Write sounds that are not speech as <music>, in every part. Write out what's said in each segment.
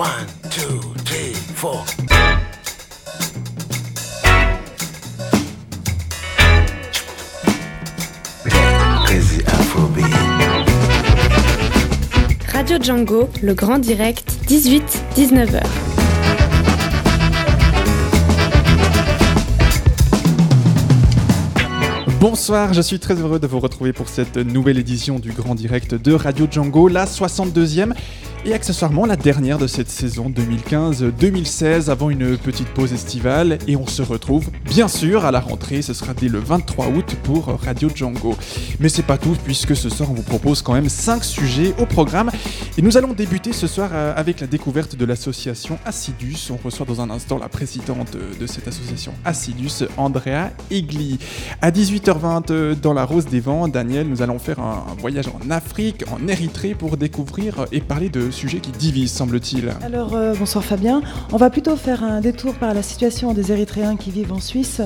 One, two, three, four. Crazy Afrobeat. Radio Django, le grand direct, 18-19h. Bonsoir, je suis très heureux de vous retrouver pour cette nouvelle édition du Grand Direct de Radio Django, la 62e et accessoirement la dernière de cette saison 2015-2016 avant une petite pause estivale et on se retrouve bien sûr à la rentrée, ce sera dès le 23 août pour Radio Django. Mais c'est pas tout puisque ce soir on vous propose quand même 5 sujets au programme et nous allons débuter ce soir euh, avec la découverte de l'association Assidus. On reçoit dans un instant la présidente de cette association Assidus, Andrea Egli. À 18h20 euh, dans la Rose des Vents, Daniel, nous allons faire un voyage en Afrique, en Érythrée pour découvrir et parler de sujet qui divise, semble-t-il. Alors, euh, bonsoir Fabien. On va plutôt faire un détour par la situation des Érythréens qui vivent en Suisse.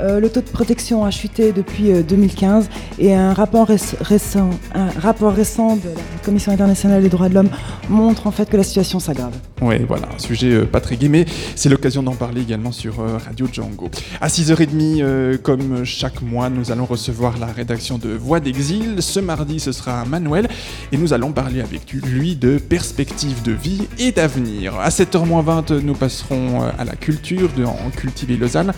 Euh, le taux de protection a chuté depuis 2015 euh, et un rapport, récent, un rapport récent de la Commission internationale des droits de l'homme montre en fait que la situation s'aggrave. Oui, voilà, un sujet pas très gai, c'est l'occasion d'en parler également sur Radio Django. À 6h30, comme chaque mois, nous allons recevoir la rédaction de Voix d'exil. Ce mardi, ce sera Manuel et nous allons parler avec lui de perspectives de vie et d'avenir. À 7h20, nous passerons à la culture de en Cultiver Lausanne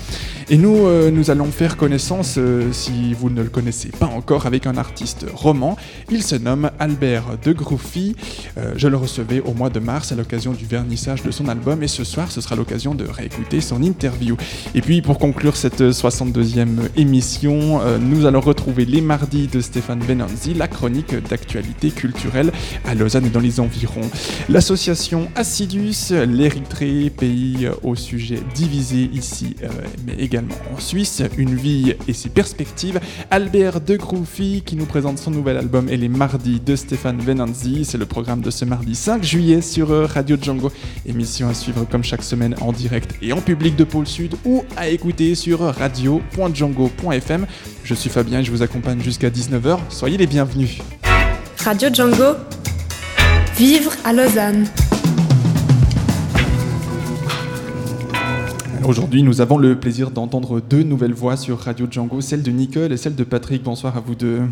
et nous euh, nous allons faire connaissance, euh, si vous ne le connaissez pas encore, avec un artiste roman. Il se nomme Albert de Groufy. Euh, je le recevais au mois de mars à l'occasion du vernissage de son album et ce soir, ce sera l'occasion de réécouter son interview. Et puis, pour conclure cette 62e émission, nous allons retrouver les mardis de Stéphane Benanzi, la chronique d'actualité culturelle à Lausanne et dans les environs. L'association Assidus, l'Érythrée, pays au sujet divisé ici, mais également en Suisse une vie et ses perspectives. Albert de Groufy qui nous présente son nouvel album et les mardis de Stéphane Venanzi. C'est le programme de ce mardi 5 juillet sur euh, Radio Django. Émission à suivre comme chaque semaine en direct et en public de Pôle Sud ou à écouter sur radio.django.fm. Je suis Fabien et je vous accompagne jusqu'à 19h. Soyez les bienvenus. Radio Django. Vivre à Lausanne. Aujourd'hui, nous avons le plaisir d'entendre deux nouvelles voix sur Radio Django, celle de Nicole et celle de Patrick. Bonsoir à vous deux.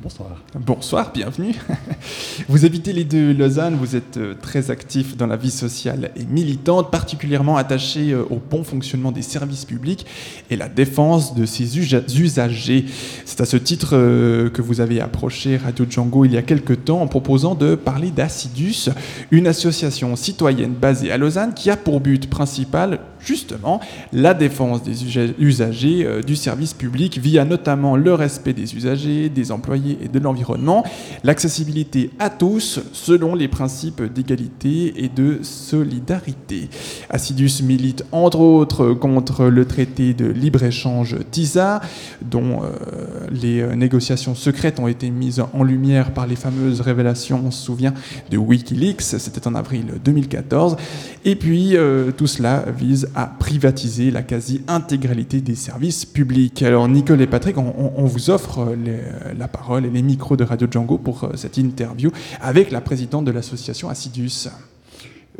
Bonsoir. Bonsoir, bienvenue. <laughs> Vous habitez les deux Lausanne, vous êtes euh, très actif dans la vie sociale et militante, particulièrement attaché euh, au bon fonctionnement des services publics et la défense de ses usagers. C'est à ce titre euh, que vous avez approché Radio Django il y a quelque temps en proposant de parler d'Assidus, une association citoyenne basée à Lausanne qui a pour but principal justement la défense des usagers du service public via notamment le respect des usagers, des employés et de l'environnement, l'accessibilité à tous selon les principes d'égalité et de solidarité. Assidus milite entre autres contre le traité de libre-échange TISA, dont euh, les euh, négociations secrètes ont été mises en lumière par les fameuses révélations, on se souvient, de Wikileaks, c'était en avril 2014. Et puis euh, tout cela vise à privatiser la quasi-intégralité des services publics. Alors Nicole et Patrick, on, vous offre la parole et les micros de Radio Django pour euh, cette interview avec la présidente de l'association Assidus.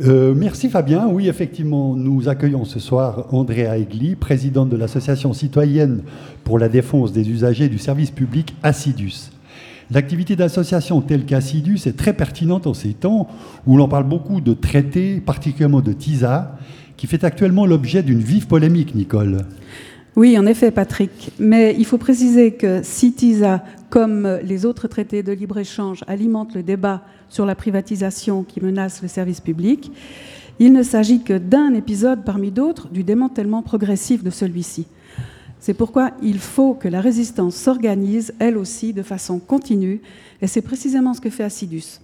Euh, merci Fabien. Oui, effectivement, nous accueillons ce soir Andrea Egli, présidente de l'association citoyenne pour la défense des usagers du service public Assidus. L'activité d'association telle qu'Assidus est très pertinente en ces temps où l'on parle beaucoup de traités, particulièrement de TISA, qui fait actuellement l'objet d'une vive polémique, Nicole. Oui, en effet, Patrick. Mais il faut préciser que si TISA, comme les autres traités de libre-échange, alimente le débat sur la privatisation qui menace le service public, il ne s'agit que d'un épisode parmi d'autres du démantèlement progressif de celui-ci. C'est pourquoi il faut que la résistance s'organise, elle aussi, de façon continue, et c'est précisément ce que fait Assidus.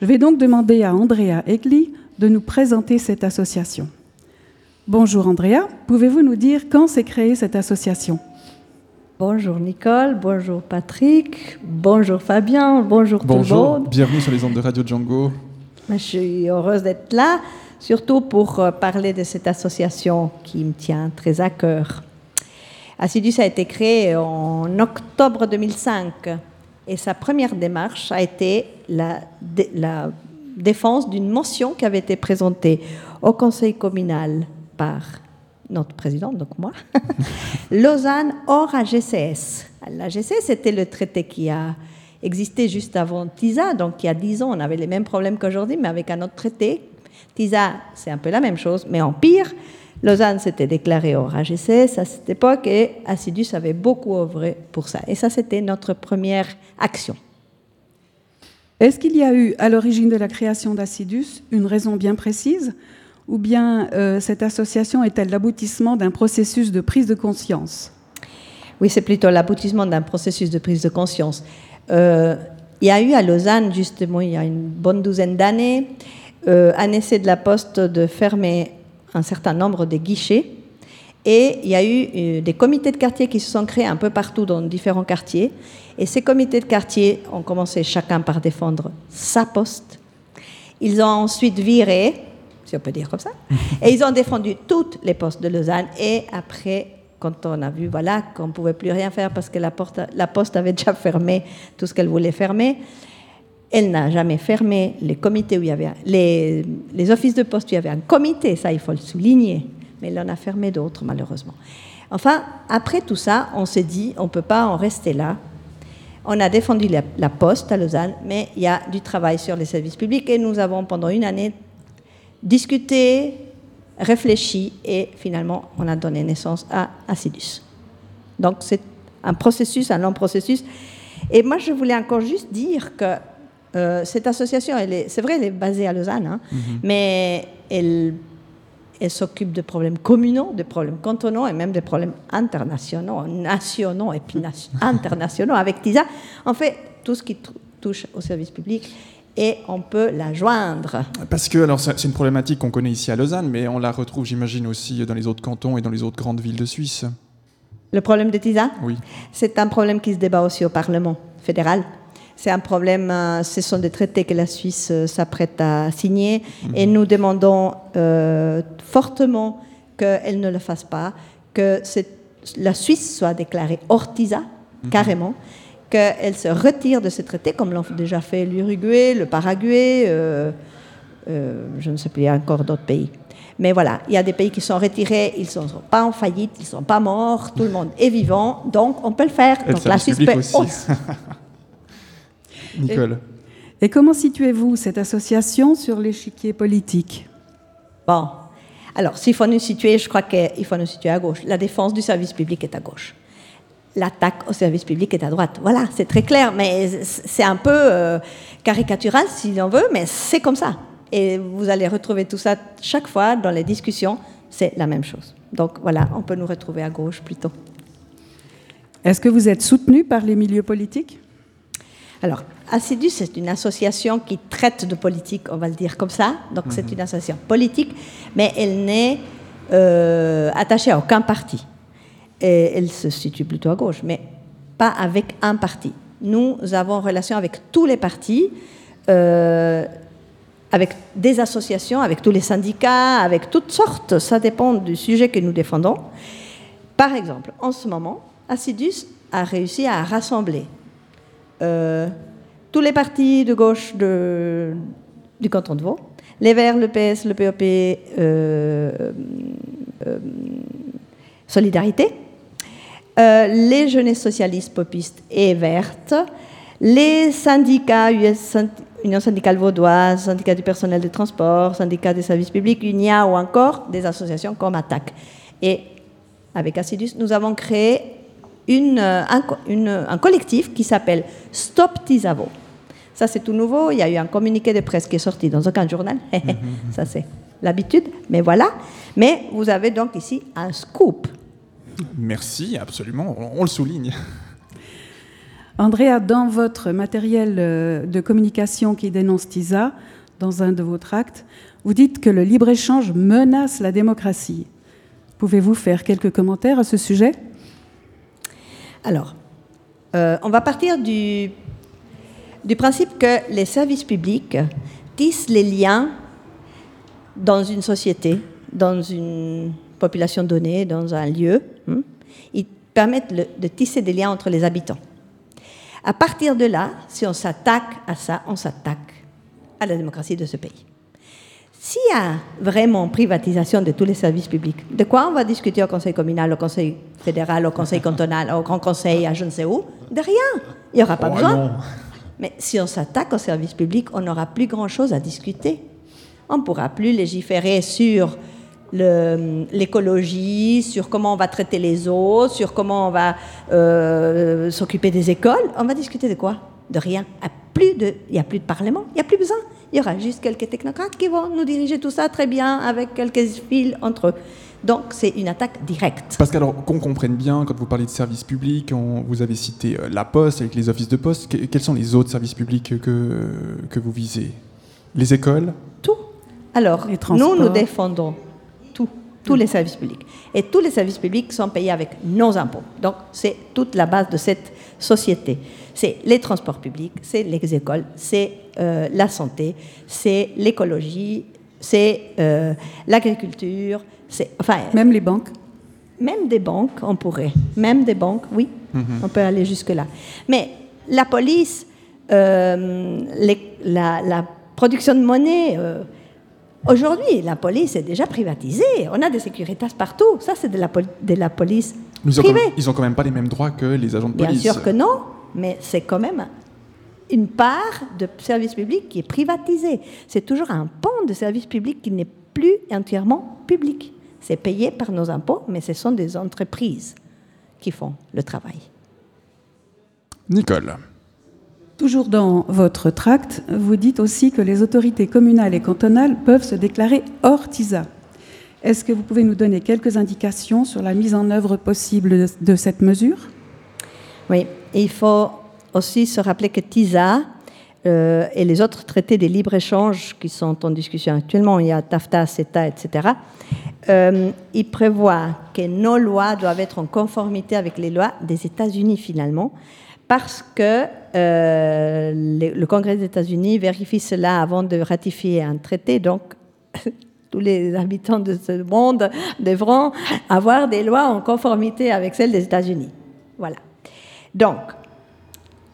Je vais donc demander à Andrea Egli de nous présenter cette association. Bonjour Andrea, pouvez-vous nous dire quand s'est créée cette association? Bonjour Nicole, bonjour Patrick, bonjour Fabien, bonjour, tout le monde. Bienvenue sur les ondes de Radio Django. Je suis heureuse d'être là, surtout pour euh, parler de cette association qui me tient très à cœur. Assidus a été créé en octobre 2005 et sa première démarche a été la, la défense d'une motion qui avait été présentée au conseil communal par notre président, donc moi, <laughs> Lausanne hors AGCS. L'AGCS, c'était le traité qui a existé juste avant TISA, donc il y a dix ans, on avait les mêmes problèmes qu'aujourd'hui, mais avec un autre traité. TISA, c'est un peu la même chose, mais en pire. Lausanne s'était déclarée hors AGCS à cette époque et Assidus avait beaucoup œuvré pour ça. Et ça, c'était notre première action. Est-ce qu'il y a eu à l'origine de la création d'Assidus une raison bien précise? Ou bien euh, cette association est-elle l'aboutissement d'un processus de prise de conscience? Oui, c'est plutôt l'aboutissement d'un processus de prise de conscience. Euh, il y a eu à Lausanne, justement, il y a une bonne douzaine d'années, euh, un essai de la Poste de fermer un certain nombre de guichets. Et il y a eu des comités de quartier qui se sont créés un peu partout dans différents quartiers. Et ces comités de quartier ont commencé chacun par défendre sa poste. Ils ont ensuite viré, si on peut dire comme ça, et ils ont défendu toutes les postes de Lausanne. Et après, quand on a vu voilà, qu'on ne pouvait plus rien faire parce que la, porte, la poste avait déjà fermé tout ce qu'elle voulait fermer, elle n'a jamais fermé les comités où il y avait les, les, offices de poste où il y avait un comité, ça il faut le souligner, mais elle en a fermé d'autres malheureusement. Enfin, après tout ça, on s'est dit on ne peut pas en rester là. On a défendu la, la, poste à Lausanne, mais il y a du travail sur les services publics et nous avons pendant une année discuté, réfléchi et finalement on a donné naissance à Acidus. Donc c'est un processus, un long processus. Et moi je voulais encore juste dire que euh, cette association, c'est vrai, elle est basée à Lausanne, hein, mm -hmm. mais elle, elle s'occupe de problèmes communaux, de problèmes cantonaux et même des problèmes internationaux, nationaux et puis <laughs> internationaux. Avec TISA, en fait, tout ce qui touche au service public et on peut la joindre. Parce que, alors, c'est une problématique qu'on connaît ici à Lausanne, mais on la retrouve, j'imagine, aussi dans les autres cantons et dans les autres grandes villes de Suisse. Le problème de TISA? Oui. C'est un problème qui se débat aussi au Parlement fédéral. C'est un problème, euh, ce sont des traités que la Suisse euh, s'apprête à signer -hmm. et nous demandons euh, fortement qu'elle ne le fasse pas, que la Suisse soit déclarée hors TISA, -hmm. carrément, qu'elle se retire de ce traité, comme l'ont déjà fait l'Uruguay, le Paraguay, euh, euh, je ne sais plus, il y a encore d'autres pays. Mais voilà, il y a des pays qui sont retirés, ils ne sont pas en faillite, ils ne sont pas morts, tout le monde est vivant, donc on peut le faire. Et donc la Suisse peut aussi. aussi. <laughs> Nicole. Et, et comment situez-vous cette association sur l'échiquier politique? Bon, alors s'il faut nous situer, je crois qu'il faut nous situer à gauche. La défense du service public est à gauche. L'attaque au service public est à droite. Voilà, c'est très clair, mais c'est un peu euh, caricatural si on veut, mais c'est comme ça. Et vous allez retrouver tout ça chaque fois dans les discussions, c'est la même chose. Donc voilà, on peut nous retrouver à gauche plutôt. Est-ce que vous êtes soutenu par les milieux politiques? Alors, Assidus, c'est une association qui traite de politique, on va le dire comme ça. Donc, mm -hmm. c'est une association politique, mais elle n'est euh, attachée à aucun parti. Et elle se situe plutôt à gauche, mais pas avec un parti. Nous avons relation avec tous les partis, euh, avec des associations, avec tous les syndicats, avec toutes sortes. Ça dépend du sujet que nous défendons. Par exemple, en ce moment, Assidus a réussi à rassembler euh, tous les partis de gauche du canton de Vaud, les Verts, le PS, le POP, euh, euh, les jeunesses socialistes, popistes et vertes, les syndicats, US, Union syndicale vaudoise, syndicat du personnel de transport, syndicat des services publics, UNIA ou encore des associations comme ATTAC. Et avec Assidus, nous avons créé une, un, une, un, collectif qui s'appelle Stop Tisavo. Ça, c'est tout nouveau. Il y a eu un communiqué de presse qui est sorti dans aucun journal. <laughs> Ça, c'est l'habitude. Mais voilà. Mais vous avez donc ici un scoop. Merci, absolument. On, on le souligne. Andrea, dans votre matériel de communication qui dénonce TISA, dans un de vos tracts, vous dites que le libre-échange menace la démocratie. Pouvez-vous faire quelques commentaires à ce sujet? Alors, euh, on va partir du, du, principe que les services publics tissent les liens dans une société, dans une population donnée, dans un lieu. Hein, ils permettent le, de tisser des liens entre les habitants. À partir de là, si on s'attaque à ça, on s'attaque à la démocratie de ce pays. S'il y a vraiment privatisation de tous les services publics, de quoi on va discuter au Conseil communal, au Conseil fédéral, au Conseil cantonal, au Grand Conseil, à je ne sais où? De rien. Il n'y aura pas Oh, besoin. non. Mais si on s'attaque aux services publics, on n'aura plus grand-chose à discuter. On ne pourra plus légiférer sur l'écologie, sur comment on va traiter les eaux, sur comment on va euh, s'occuper des écoles. On va discuter de quoi? De rien. Il n'y a plus de parlement, il n'y a plus besoin. Il y aura juste quelques technocrates qui vont nous diriger tout ça très bien avec quelques fils entre eux. Donc c'est une attaque directe. Parce qu'alors, qu'on comprenne bien, quand vous parlez de services publics, on- vous avez cité euh, la Poste avec les offices de poste. Que- quels sont les autres services publics que, que vous visez? Les écoles? Tout. Alors, Les nous, nous défendons tous les services publics. Et tous les services publics sont payés avec nos impôts. Donc, c'est toute la base de cette société. C'est les transports publics, c'est les écoles, c'est euh, la santé, c'est l'écologie, c'est euh, l'agriculture, c'est enfin Même les banques. même des banques, on pourrait. Même des banques, oui, on peut aller jusque-là. Mais la police, euh, les- la, la production de monnaie, euh, aujourd'hui, la police est déjà privatisée. On a des sécuritas partout. Ça, c'est de la, pol- de la police ils ont, privée. même, ils ont quand même pas les mêmes droits que les agents de Bien police. sûr que non, mais c'est quand même une part de service public qui est privatisée. C'est toujours un pan de service public qui n'est plus entièrement public. C'est payé par nos impôts, mais ce sont des entreprises qui font le travail. Nicole. Toujours dans votre tract, vous dites aussi que les autorités communales et cantonales peuvent se déclarer hors TISA. Est-ce que vous pouvez nous donner quelques indications sur la mise en œuvre possible de, cette mesure? Oui, il faut aussi se rappeler que TISA euh, et les autres traités de libre-échange qui sont en discussion actuellement, il y a TAFTA, CETA, etc., euh, ils prévoient que nos lois doivent être en conformité avec les lois des États-Unis finalement, parce que euh, le, le Congrès des États-Unis vérifie cela avant de ratifier un traité, donc <laughs> tous les habitants de ce monde devront avoir des lois en conformité avec celles des États-Unis. Voilà. Donc,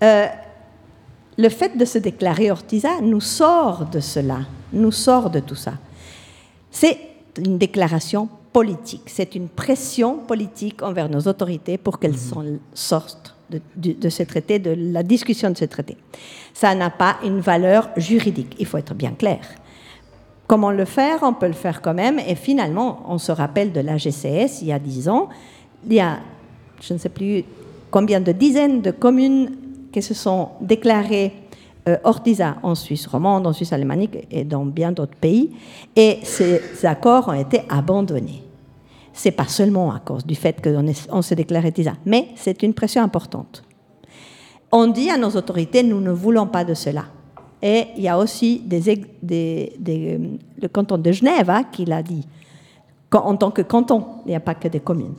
euh, le fait de se déclarer ortisa nous sort de cela, nous sort de tout ça. C'est une déclaration politique, c'est une pression politique envers nos autorités pour qu'elles s'en sortent de, ce traité, de la discussion de ce traité. Ça n'a pas une valeur juridique, il faut être bien clair. Comment le faire? On peut le faire quand même. Et finalement, on se rappelle de la GCS, il y a dix ans, il y a, je ne sais plus combien de dizaines de communes qui se sont déclarées euh, hors TISA en Suisse romande, en Suisse alémanique et dans bien d'autres pays. Et ces accords ont été abandonnés. C'est pas seulement à cause du fait qu'on s'est déclaré TISA, mais c'est une pression importante. On dit à nos autorités, nous ne voulons pas de cela. Et il y a aussi des- le canton de Genève hein, qui l'a dit. En tant que canton, il n'y a pas que des communes.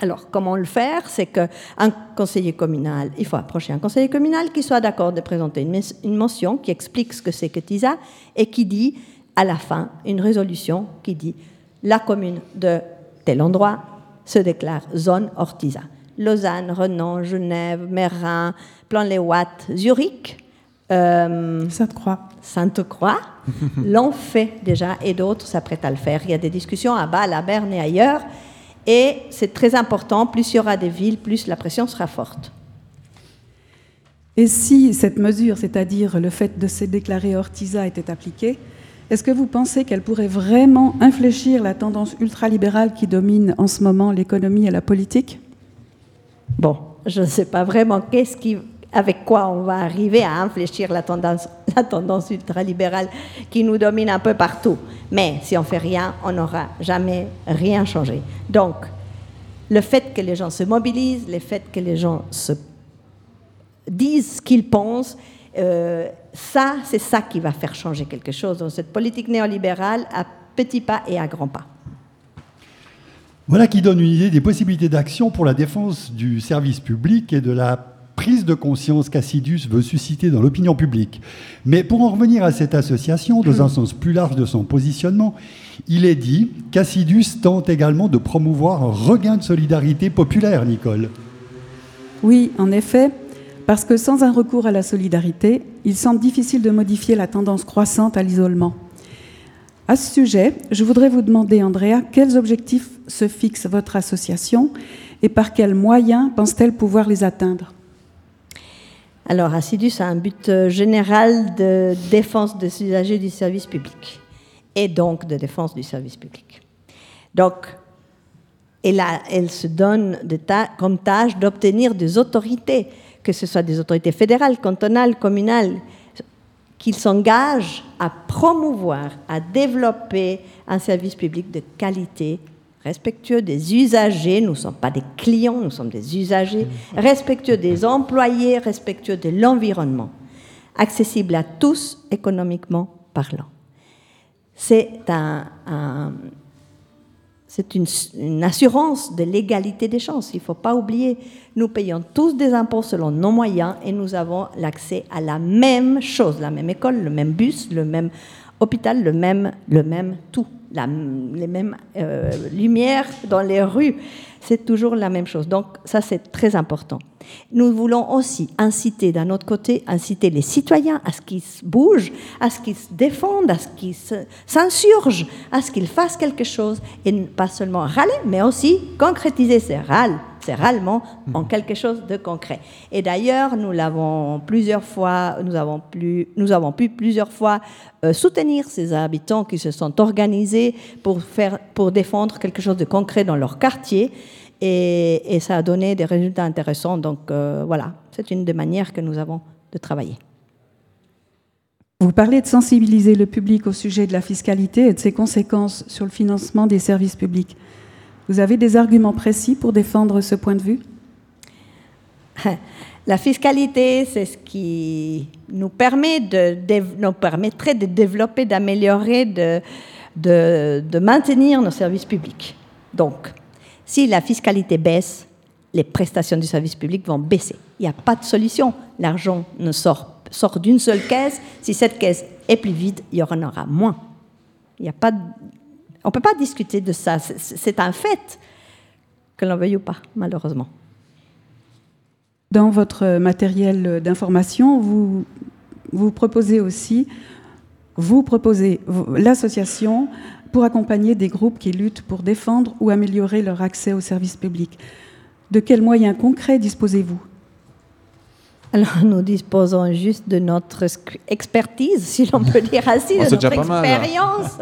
Alors, comment le faire? C'est qu'un conseiller communal, il faut approcher un conseiller communal qui soit d'accord de présenter une, motion qui explique ce que c'est que TISA et qui dit, à la fin, une résolution qui dit la commune de tel endroit se déclare zone hors TISA. Lausanne, Renan, Genève, Mérin, Plan-les-Ouates, Zurich, euh, Sainte-Croix. Sainte-Croix <laughs> l'ont fait déjà et d'autres s'apprêtent à le faire. Il y a des discussions à Bâle, à Berne et ailleurs. Et c'est très important, plus il y aura des villes, plus la pression sera forte. Et si cette mesure, c'est-à-dire le fait de se déclarer hors TISA, était appliquée, est-ce que vous pensez qu'elle pourrait vraiment infléchir la tendance ultralibérale qui domine en ce moment l'économie et la politique? Bon, je ne sais pas vraiment qu'est-ce qui, avec quoi on va arriver à infléchir la tendance, <laughs> la tendance ultralibérale qui nous domine un peu partout. Mais si on fait rien, on n'aura jamais rien changé. Donc, le fait que les gens se mobilisent, le fait que les gens se disent ce qu'ils pensent, euh, ça, c'est ça qui va faire changer quelque chose dans cette politique néolibérale à petits pas et à grands pas. Voilà qui donne une idée des possibilités d'action pour la défense du service public et de la prise de conscience qu'Assidus veut susciter dans l'opinion publique. Mais pour en revenir à cette association, dans un sens plus large de son positionnement, il est dit qu'Assidus tente également de promouvoir un regain de solidarité populaire, Nicole. Oui, en effet, Parce que sans un recours à la solidarité, il semble difficile de modifier la tendance croissante à l'isolement. À ce sujet, je voudrais vous demander, Andrea, quels objectifs se fixe votre association et par quels moyens pense-t-elle pouvoir les atteindre? Alors, Assidus a un but euh, général de défense des usagers du service public et donc de défense du service public. Donc, elle, se donne comme tâche d'obtenir des autorités, que ce soit des autorités fédérales, cantonales, communales, qu'ils s'engagent à promouvoir, à développer un service public de qualité, respectueux des usagers, nous ne sommes pas des clients, nous sommes des usagers, respectueux des employés, respectueux de l'environnement, accessible à tous économiquement parlant. C'est un- c'est une, assurance de l'égalité des chances. Il ne faut pas oublier, nous payons tous des impôts selon nos moyens et nous avons l'accès à la même chose, la même école, le même bus, le même hôpital, le même, le même tout, les mêmes euh, lumières dans les rues. C'est toujours la même chose. Donc ça, c'est très important. Nous voulons aussi inciter, d'un autre côté, inciter les citoyens à ce qu'ils bougent, à ce qu'ils se défendent, à ce qu'ils s'insurgent, à ce qu'ils fassent quelque chose, et pas seulement râler, mais aussi concrétiser ces râles, ces râlements en quelque chose de concret. Et d'ailleurs, nous l'avons plusieurs fois, nous avons, plus, nous avons pu plusieurs fois euh, soutenir ces habitants qui se sont organisés pour, faire, pour défendre quelque chose de concret dans leur quartier. Et, et ça a donné des résultats intéressants. Donc euh, voilà, c'est une des manières que nous avons de travailler. Vous parlez de sensibiliser le public au sujet de la fiscalité et de ses conséquences sur le financement des services publics. Vous avez des arguments précis pour défendre ce point de vue? <laughs> La fiscalité, c'est ce qui nous, permettrait de développer, d'améliorer, de, maintenir nos services publics. Donc, si la fiscalité baisse, les prestations du service public vont baisser. Il n'y a pas de solution. L'argent ne sort, d'une seule caisse. Si cette caisse est plus vide, il y en aura moins. Il y a pas On ne peut pas discuter de ça. C'est- un fait, que l'on veuille ou pas, malheureusement. Dans votre matériel d'information, vous, vous proposez aussi, vous proposez l'association pour accompagner des groupes qui luttent pour défendre ou améliorer leur accès aux services publics. De quels moyens concrets disposez-vous? Alors, nous disposons juste de notre expertise, si l'on peut dire ainsi, <laughs> de notre mal. expérience,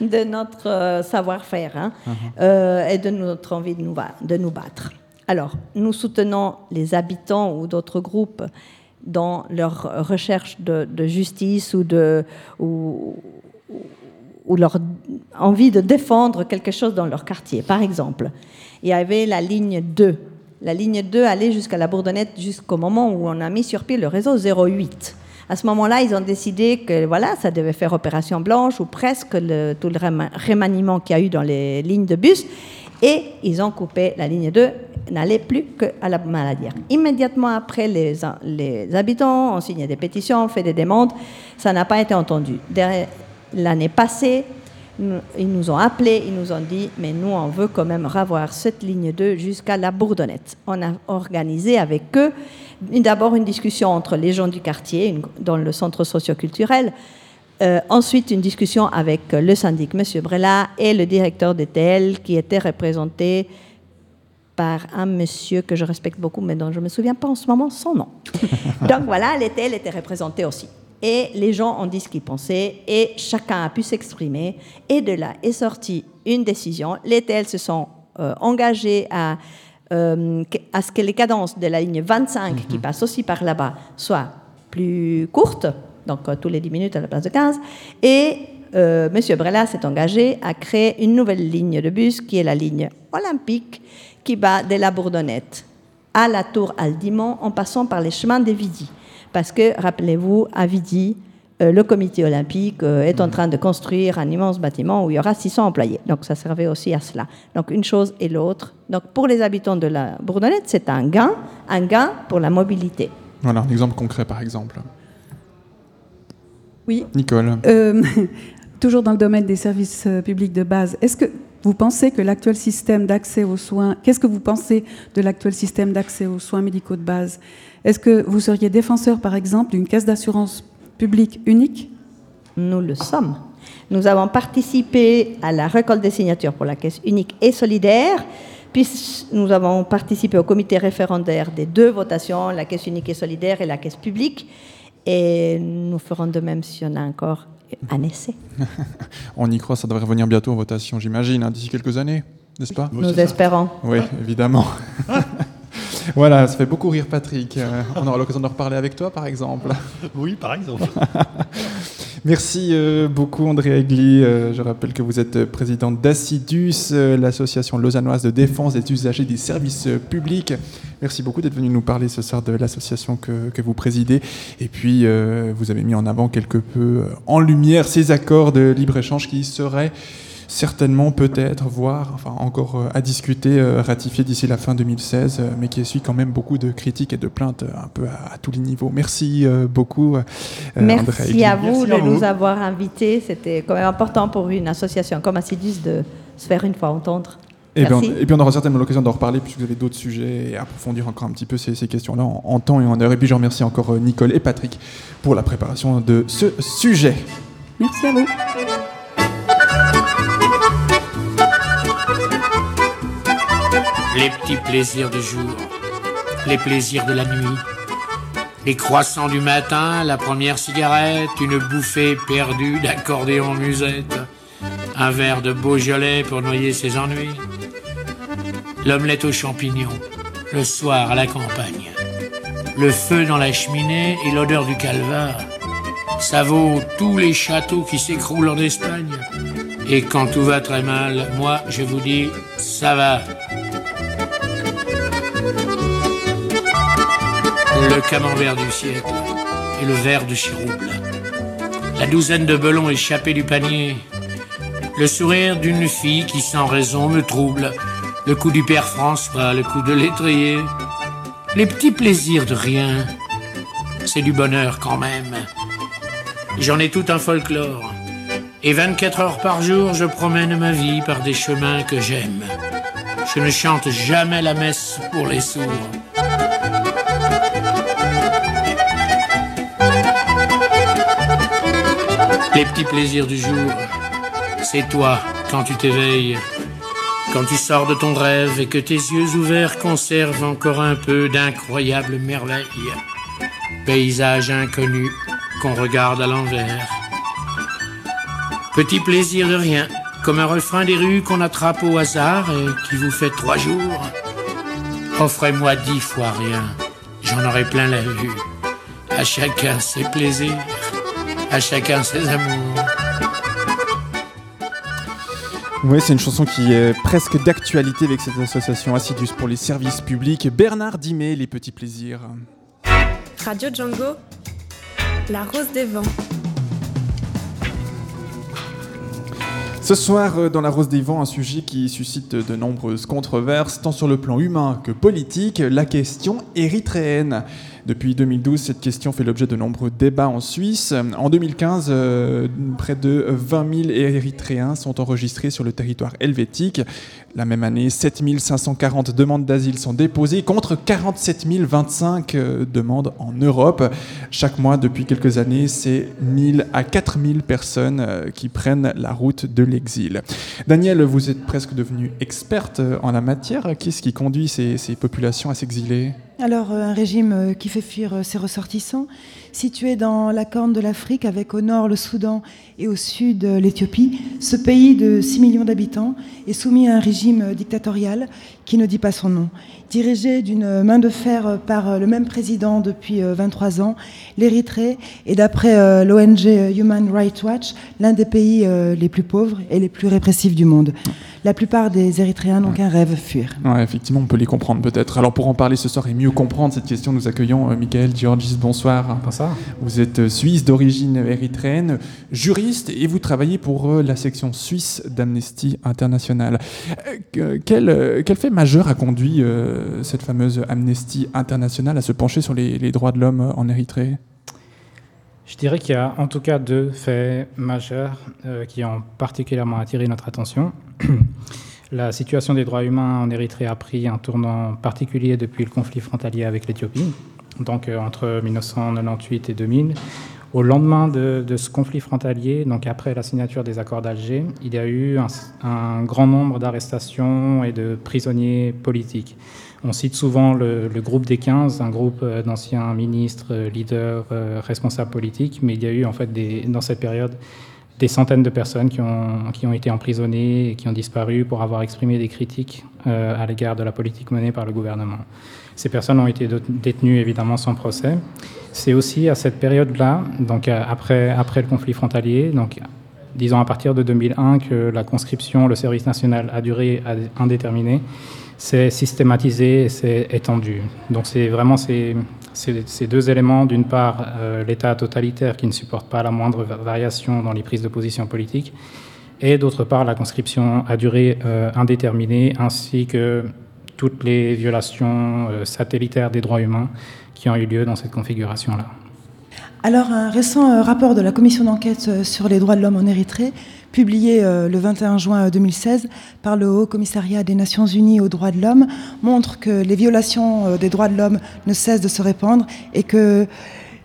de notre euh, savoir-faire hein, euh, et de notre envie de nous, ba- de nous battre. Alors, nous soutenons les habitants ou d'autres groupes dans leur recherche de, de justice ou, de, ou, ou leur envie de défendre quelque chose dans leur quartier. Par exemple, il y avait la ligne 2. La ligne 2 allait jusqu'à la Bourdonnette jusqu'au moment où on a mis sur pied le réseau 08. À ce moment-là, ils ont décidé que voilà, ça devait faire opération blanche ou presque tout le rema- remaniement qu'il y a eu dans les lignes de bus. Et ils ont coupé la ligne 2, n'allait plus qu'à la Maladière. Immédiatement après, les, les habitants ont signé des pétitions, ont fait des demandes. Ça n'a pas été entendu. L'année passée, nous- ils nous ont appelés, ils nous ont dit, mais nous, on veut quand même revoir cette ligne 2 jusqu'à la Bourdonnette. On a organisé avec eux d'abord une discussion entre les gens du quartier, une- dans le centre socioculturel, euh, ensuite, une discussion avec le syndic, M. Brella, et le directeur d'ETL, qui était représenté par un monsieur que je respecte beaucoup, mais dont je ne me souviens pas en ce moment son nom. <laughs> Donc voilà, l'ETL était représenté aussi. Et les gens ont dit ce qu'ils pensaient, et chacun a pu s'exprimer. Et de là est sortie une décision. Les ETL se sont euh, engagés à, euh, à ce que les cadences de la ligne 25, qui passe aussi par là-bas, soient plus courtes, donc euh, tous les 10 minutes à la place de 15. Et euh, M. Brella s'est engagé à créer une nouvelle ligne de bus, qui est la ligne olympique, qui va de la Bourdonnette à la tour Aldimont en passant par les chemins des Vidis. Parce que, rappelez-vous, à Vidi, euh, le comité olympique euh, est en train de construire un immense bâtiment où il y aura 600 employés. Donc ça servait aussi à cela. Donc une chose et l'autre. Donc pour les habitants de la Bourdonnette, c'est un gain, un gain pour la mobilité. Voilà, un exemple concret par exemple. Oui. Nicole. Euh, <laughs> toujours dans le domaine des services publics de base, est-ce que vous pensez que l'actuel système d'accès aux soins, qu'est-ce que vous pensez de l'actuel système d'accès aux soins médicaux de base? Est-ce que vous seriez défenseur, par exemple, d'une caisse d'assurance publique unique? Nous le sommes. Nous avons participé à la récolte des signatures pour la caisse unique et solidaire, puis nous avons participé au comité référendaire des deux votations, la caisse unique et solidaire et la caisse publique, et nous ferons de même si on a encore un essai. <laughs> On y croit, ça devrait revenir bientôt en votation, j'imagine, hein, d'ici quelques années, n'est-ce pas Nous espérons. Oui, évidemment. <laughs> voilà, ça fait beaucoup rire Patrick. Euh, on aura l'occasion de reparler avec toi, par exemple. Oui, par exemple. <laughs> Merci euh, beaucoup André Agli. Euh, je rappelle que vous êtes présidente d'Assidus, euh, l'association lausannoise de défense des usagers des services euh, publics. Merci beaucoup d'être venu nous parler ce soir de l'association que, vous présidez. Et puis, euh, vous avez mis en avant quelque peu euh, en lumière ces accords de libre-échange qui seraient certainement, peut-être, voire, enfin encore euh, à discuter, euh, ratifiés d'ici la fin 2016, euh, mais qui essuie quand même beaucoup de critiques et de plaintes un peu à, à tous les niveaux. Merci beaucoup. André Merci à vous Merci de à vous. nous avoir invités. C'était quand même important pour une association comme Assidus de se faire une fois entendre. Et, bien, Merci. et puis on aura certainement l'occasion d'en reparler puisque vous avez d'autres sujets et approfondir encore un petit peu ces, ces questions-là en, en temps et en heure. Et puis je remercie encore Nicole et Patrick pour la préparation de ce sujet. Merci à vous. Les petits plaisirs du jour, les plaisirs de la nuit, les croissants du matin, la première cigarette, une bouffée perdue d'accordéon musette, un verre de Beaujolais pour noyer ses ennuis, l'omelette aux champignons, le soir à la campagne, le feu dans la cheminée et l'odeur du calvaire. Ça vaut tous les châteaux qui s'écroulent en Espagne. Et quand tout va très mal, moi, je vous dis, ça va. Le camembert du siècle et le verre de chirouble. La douzaine de belons échappés du panier. Le sourire d'une fille qui sans raison me trouble. Le coup du père François, le coup de l'étrier. Les petits plaisirs de rien. C'est du bonheur quand même. J'en ai tout un folklore. Et 24 heures par jour, je promène ma vie par des chemins que j'aime. Je ne chante jamais la messe pour les sourds. Les petits plaisirs du jour, c'est toi quand tu t'éveilles, quand tu sors de ton rêve et que tes yeux ouverts conservent encore un peu d'incroyables merveilles. Paysage inconnu qu'on regarde à l'envers. Petit plaisir de rien, comme un refrain des rues qu'on attrape au hasard et qui vous fait trois jours. Offrez-moi dix fois rien, j'en aurai plein la vue. À chacun ses plaisirs, à chacun ses amours. Oui, c'est une chanson qui est presque d'actualité avec cette association Assidus pour les services publics. Bernard Dimet, Les Petits Plaisirs. Radio Django, la rose des vents. Ce soir, euh, dans La Rose des Vents, un sujet qui suscite de nombreuses controverses, tant sur le plan humain que politique, la question érythréenne. Depuis 2012, cette question fait l'objet de nombreux débats en Suisse. En 2015, euh, près de 20 000 Érythréens sont enregistrés sur le territoire helvétique. La même année, 7 540 demandes d'asile sont déposées contre 47 025 euh, demandes en Europe. Chaque mois, depuis quelques années, c'est 1000 à 4000 personnes euh, qui prennent la route de l'exil. Daniel, vous êtes presque devenue experte en la matière. Qu'est-ce qui conduit ces populations à s'exiler? Alors, euh, un régime euh, qui fait fuir euh, ses ressortissants, situé dans la corne de l'Afrique, avec au nord le Soudan et au sud l'Éthiopie. Ce pays de 6 millions d'habitants est soumis à un régime dictatorial qui ne dit pas son nom. Dirigé d'une main de fer par le même président depuis euh, 23 ans, l'Érythrée est, d'après l'ONG Human Rights Watch, l'un des pays les plus pauvres et les plus répressifs du monde. La plupart des Érythréens n'ont qu'un rêve, fuir. Ouais, effectivement, on peut les comprendre peut-être. Alors pour en parler ce soir et mieux comprendre cette question, nous accueillons euh, Michael Georgis. Bonsoir. Bonsoir. Vous êtes euh, suisse d'origine érythréenne, juriste et vous travaillez pour euh, la section suisse d'Amnesty International. Euh, que- quel, euh, quel fait majeur a conduit euh, cette fameuse Amnesty International à se pencher sur les, les droits de l'homme en Érythrée? Je dirais qu'il y a en tout cas deux faits majeurs euh, qui ont particulièrement attiré notre attention. <clears throat> La situation des droits humains en Érythrée a pris un tournant particulier depuis le conflit frontalier avec l'Éthiopie, donc euh, entre 1998 et 2000. Au lendemain de, ce conflit frontalier, donc après la signature des accords d'Alger, il y a eu un grand nombre d'arrestations et de prisonniers politiques. On cite souvent le, groupe des 15, un groupe euh, d'anciens ministres, euh, leaders, euh, responsables politiques, mais il y a eu en fait dans cette période des centaines de personnes qui ont, été emprisonnées et qui ont disparu pour avoir exprimé des critiques à l'égard de la politique menée par le gouvernement. Ces personnes ont été détenues évidemment sans procès. C'est aussi à cette période-là, donc après, après le conflit frontalier, donc disons à partir de 2001, que la conscription, le service national a duré indéterminé c'est systématisé et c'est étendu. Donc c'est vraiment ces, deux éléments, d'une part euh, l'État totalitaire qui ne supporte pas la moindre variation dans les prises de position politiques, et d'autre part la conscription à durée euh, indéterminée, ainsi que toutes les violations euh, satellitaires des droits humains qui ont eu lieu dans cette configuration-là. Alors un récent rapport de la commission d'enquête sur les droits de l'homme en Érythrée publié euh, le 21 juin 2016 par le Haut Commissariat des Nations Unies aux droits de l'homme, montre que les violations euh, des droits de l'homme ne cessent de se répandre et que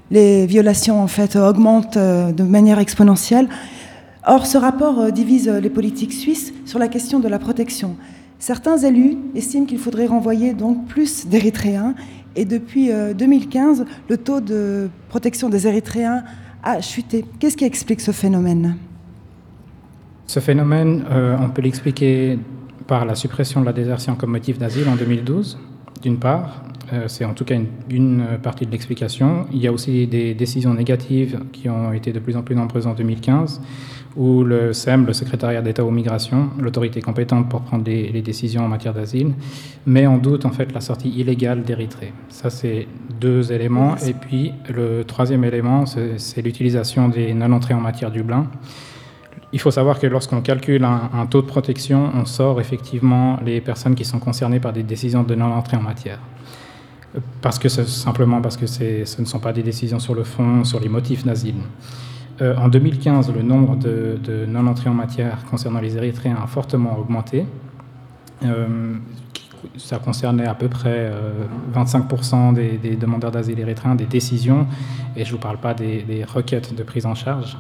les violations en fait augmentent euh, de manière exponentielle. Or, ce rapport divise les politiques suisses sur la question de la protection. Certains élus estiment qu'il faudrait renvoyer donc plus d'Érythréens et depuis 2015, le taux de protection des Érythréens a chuté. Qu'est-ce qui explique ce phénomène? Ce phénomène, euh, on peut l'expliquer par la suppression de la désertion comme motif d'asile en 2012, d'une part. Euh, c'est en tout cas une, partie de l'explication. Il y a aussi des décisions négatives qui ont été de plus en plus nombreuses en 2015, où le SEM, le secrétariat d'État aux migrations, l'autorité compétente pour prendre les, décisions en matière d'asile, met en doute en fait la sortie illégale d'Érythrée. Ça, c'est deux éléments. Et puis le troisième élément, c'est l'utilisation des non-entrées en matière Dublin. Il faut savoir que lorsqu'on calcule un, taux de protection, on sort effectivement les personnes qui sont concernées par des décisions de non-entrée en matière. Parce que simplement parce que ce ne sont pas des décisions sur le fond, sur les motifs d'asile. Euh, en 2015, le nombre de, non-entrées en matière concernant les Érythréens a fortement augmenté. Euh, ça concernait à peu près 25% euh, des, demandeurs d'asile érythréens, des décisions, et je ne vous parle pas des, requêtes de prise en charge.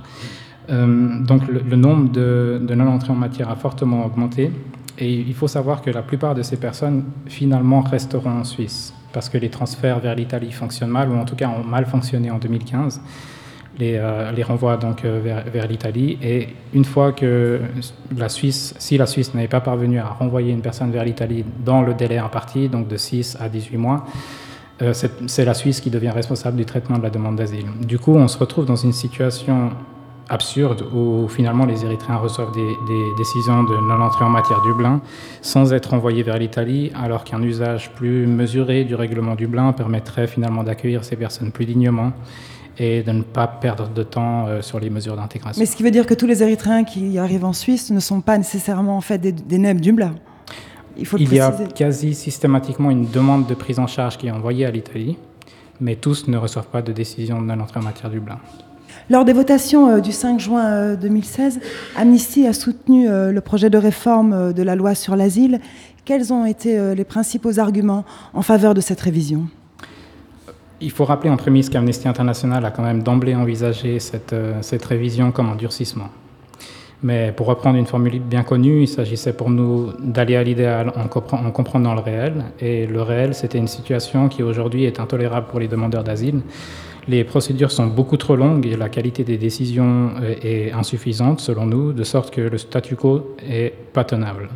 Donc le, nombre de, non-entrées en matière a fortement augmenté. Et il faut savoir que la plupart de ces personnes, finalement, resteront en Suisse, parce que les transferts vers l'Italie fonctionnent mal, ou en tout cas ont mal fonctionné en 2015. Les, euh, les renvois donc euh, vers, l'Italie. Et une fois que la Suisse, si la Suisse n'avait pas parvenu à renvoyer une personne vers l'Italie dans le délai imparti, donc de 6 à 18 mois, c'est la Suisse qui devient responsable du traitement de la demande d'asile. Du coup, on se retrouve dans une situation absurde où finalement les Érythréens reçoivent des, décisions de non-entrée en matière Dublin sans être envoyés vers l'Italie, alors qu'un usage plus mesuré du règlement Dublin permettrait finalement d'accueillir ces personnes plus dignement et de ne pas perdre de temps euh, sur les mesures d'intégration. Mais ce qui veut dire que tous les Érythréens qui arrivent en Suisse ne sont pas nécessairement en fait des, des Dublin Il, faut Il y a quasi systématiquement une demande de prise en charge qui est envoyée à l'Italie, mais tous ne reçoivent pas de décision de non-entrée en matière Dublin. Lors des votations euh, du 5 juin 2016, euh, Amnesty a soutenu euh, le projet de réforme de la loi sur l'asile. Quels ont été les principaux arguments en faveur de cette révision? Il faut rappeler en prémisse qu'Amnesty International a quand même d'emblée envisagé cette, cette, révision comme un durcissement. Mais pour reprendre une formule bien connue, il s'agissait pour nous d'aller à l'idéal en, en, comprenant le réel. Et le réel, c'était une situation qui aujourd'hui est intolérable pour les demandeurs d'asile les procédures sont beaucoup trop longues et la qualité des décisions euh, est insuffisante, selon nous, de sorte que le statu quo est pas tenable.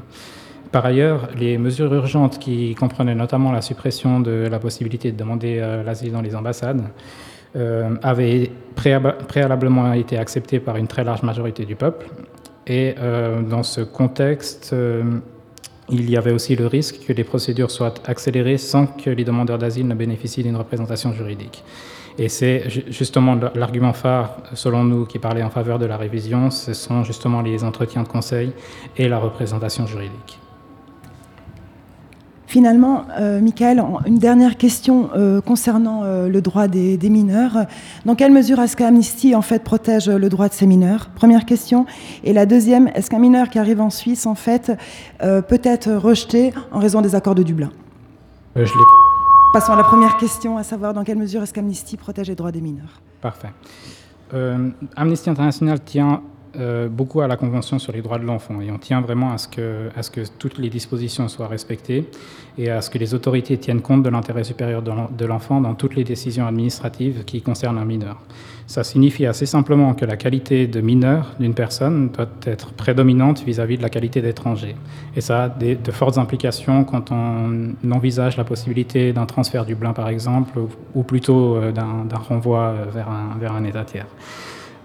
Par ailleurs, les mesures urgentes qui comprenaient notamment la suppression de la possibilité de demander euh, l'asile dans les ambassades euh, avaient préalablement été acceptées par une très large majorité du peuple. Et dans ce contexte, il y avait aussi le risque que les procédures soient accélérées sans que les demandeurs d'asile ne bénéficient d'une représentation juridique. Et c'est justement l'argument phare, selon nous, qui parlait en faveur de la révision, ce sont justement les entretiens de conseil et la représentation juridique. Finalement, euh, Michael, une dernière question euh, concernant euh, le droit des, des mineurs. Dans quelle mesure est-ce qu'Amnesty en fait protège le droit de ces mineurs? Première question. Et la deuxième, est-ce qu'un mineur qui arrive en Suisse en fait peut être rejeté en raison des accords de Dublin? Je Passons à la première question, à savoir dans quelle mesure est-ce qu'Amnesty protège les droits des mineurs? Parfait. Amnesty International tient euh, beaucoup à la Convention sur les droits de l'enfant et on tient vraiment à ce, que, toutes les dispositions soient respectées et à ce que les autorités tiennent compte de l'intérêt supérieur de l'en- de l'enfant dans toutes les décisions administratives qui concernent un mineur. Ça signifie assez simplement que la qualité de mineur d'une personne doit être prédominante vis-à-vis de la qualité d'étranger. Et ça a de fortes implications quand on envisage la possibilité d'un transfert du Dublin, par exemple, ou, plutôt euh, d'un renvoi vers un, vers un État tiers.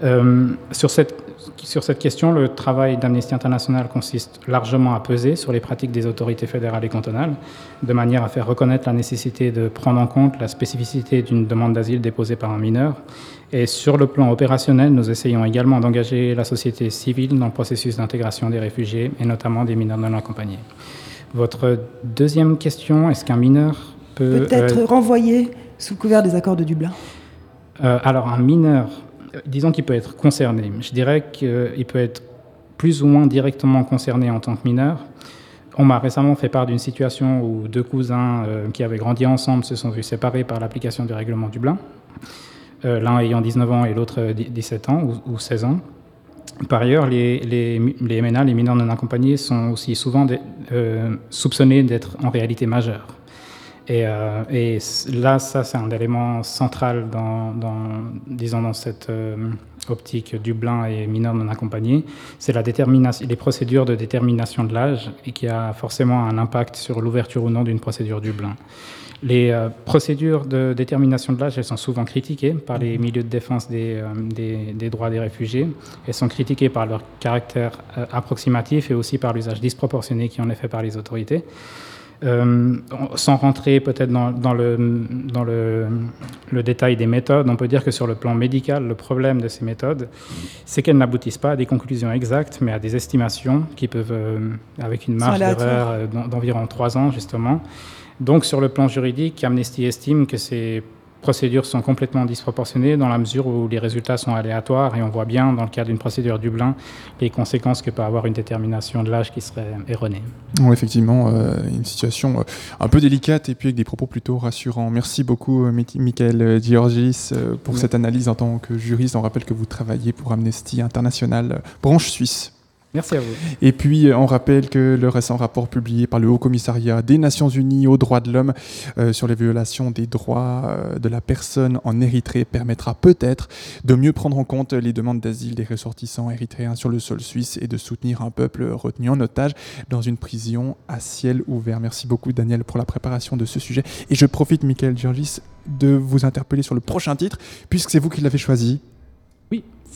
Euh, sur, cette, sur cette question, le travail d'Amnesty International consiste largement à peser sur les pratiques des autorités fédérales et cantonales, de manière à faire reconnaître la nécessité de prendre en compte la spécificité d'une demande d'asile déposée par un mineur. Et sur le plan opérationnel, nous essayons également d'engager la société civile dans le processus d'intégration des réfugiés, et notamment des mineurs non accompagnés. Votre deuxième question, est-ce qu'un mineur peut... Peut-être euh, renvoyé sous couvert des accords de Dublin? Euh, alors, un mineur, disons qu'il peut être concerné. Je dirais qu'il peut être plus ou moins directement concerné en tant que mineur. On m'a récemment fait part d'une situation où deux cousins euh, qui avaient grandi ensemble se sont vus séparés par l'application du règlement Dublin, euh, l'un ayant 19 ans et l'autre euh, 17 ans ou, ou 16 ans. Par ailleurs, les, les, les MNA, les mineurs non accompagnés, sont aussi souvent euh, soupçonnés d'être en réalité majeurs. Et, euh, là, ça, c'est un élément central dans, disons, dans cette euh, optique Dublin et mineurs non accompagnés. C'est les procédures de détermination de l'âge et qui a forcément un impact sur l'ouverture ou non d'une procédure Dublin. Les euh, procédures de détermination de l'âge, elles sont souvent critiquées par les milieux de défense des, droits des réfugiés. Elles sont critiquées par leur caractère approximatif et aussi par l'usage disproportionné qui en est fait par les autorités. Euh, sans rentrer peut-être dans, dans, le, dans le, le détail des méthodes, on peut dire que sur le plan médical, le problème de ces méthodes, c'est qu'elles n'aboutissent pas à des conclusions exactes, mais à des estimations qui peuvent, euh, avec une marge d'erreur euh, d'en- d'environ trois ans, justement. Donc, sur le plan juridique, Amnesty estime que ces procédures sont complètement disproportionnées dans la mesure où les résultats sont aléatoires et on voit bien, dans le cadre d'une procédure Dublin, les conséquences que peut avoir une détermination de l'âge qui serait erronée. Bon, effectivement, euh, une situation euh, un peu délicate et puis avec des propos plutôt rassurants. Merci beaucoup, euh, Michael Georgis, pour Oui. cette analyse en tant que juriste. On rappelle que vous travaillez pour Amnesty International, branche suisse. Merci à vous. Et puis, euh, on rappelle que le récent rapport publié par le Haut Commissariat des Nations Unies aux droits de l'homme euh, sur les violations des droits euh, de la personne en Érythrée permettra peut-être de mieux prendre en compte les demandes d'asile des ressortissants érythréens sur le sol suisse et de soutenir un peuple retenu en otage dans une prison à ciel ouvert. Merci beaucoup, Daniel, pour la préparation de ce sujet. Et je profite, Michael Georgis, de vous interpeller sur le prochain titre, puisque c'est vous qui l'avez choisi. Oui,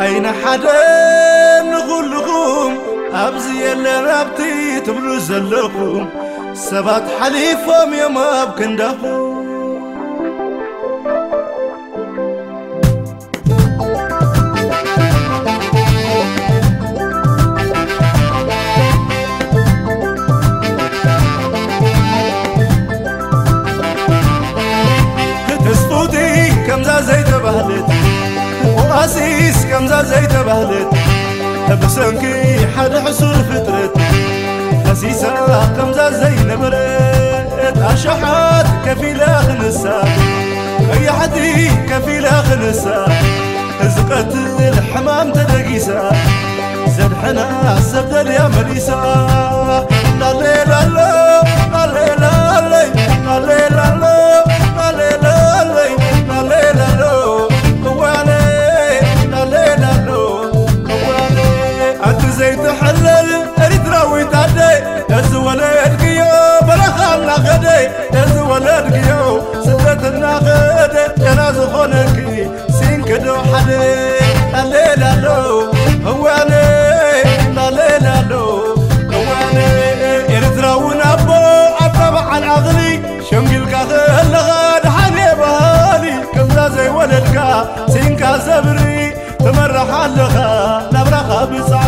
أين حدا نقول لكم أبزي اللي ربتي تبلو زلقكم سبات حليفهم يا ما بكندهم ወቃሲስ ከምዛ ዘይተባህለት ብሰንኪ ሓደ ሕሱር ፍጥረት ከሲሳ ከምዛ ዘይነበረት ኣሸሓት ከፊላ ክንሳ ቀያሕቲ ከፊላ ክንሳ ዝቀትል ሕማም ተደጊሳ ዘድሐና ሰብ ደልያ መሊሳ ላሌላሎ ገድግዮ ስደትናኸደ ገና ዝኾነኪ ሲንክዶ ሓደ ላሌላሎ እዋነ ላሌላሎ እዋነ ኤርትራውን ኣቦ ኣታ በዓል ኣኽሊ ሸምጊልካ ኸለኻ ድሓኔ ባህሊ ከምዛ ዘይወለድካ ሲንካ ዘብሪ ትመርሓ ኣለኻ ናብራኻ ብፃዕ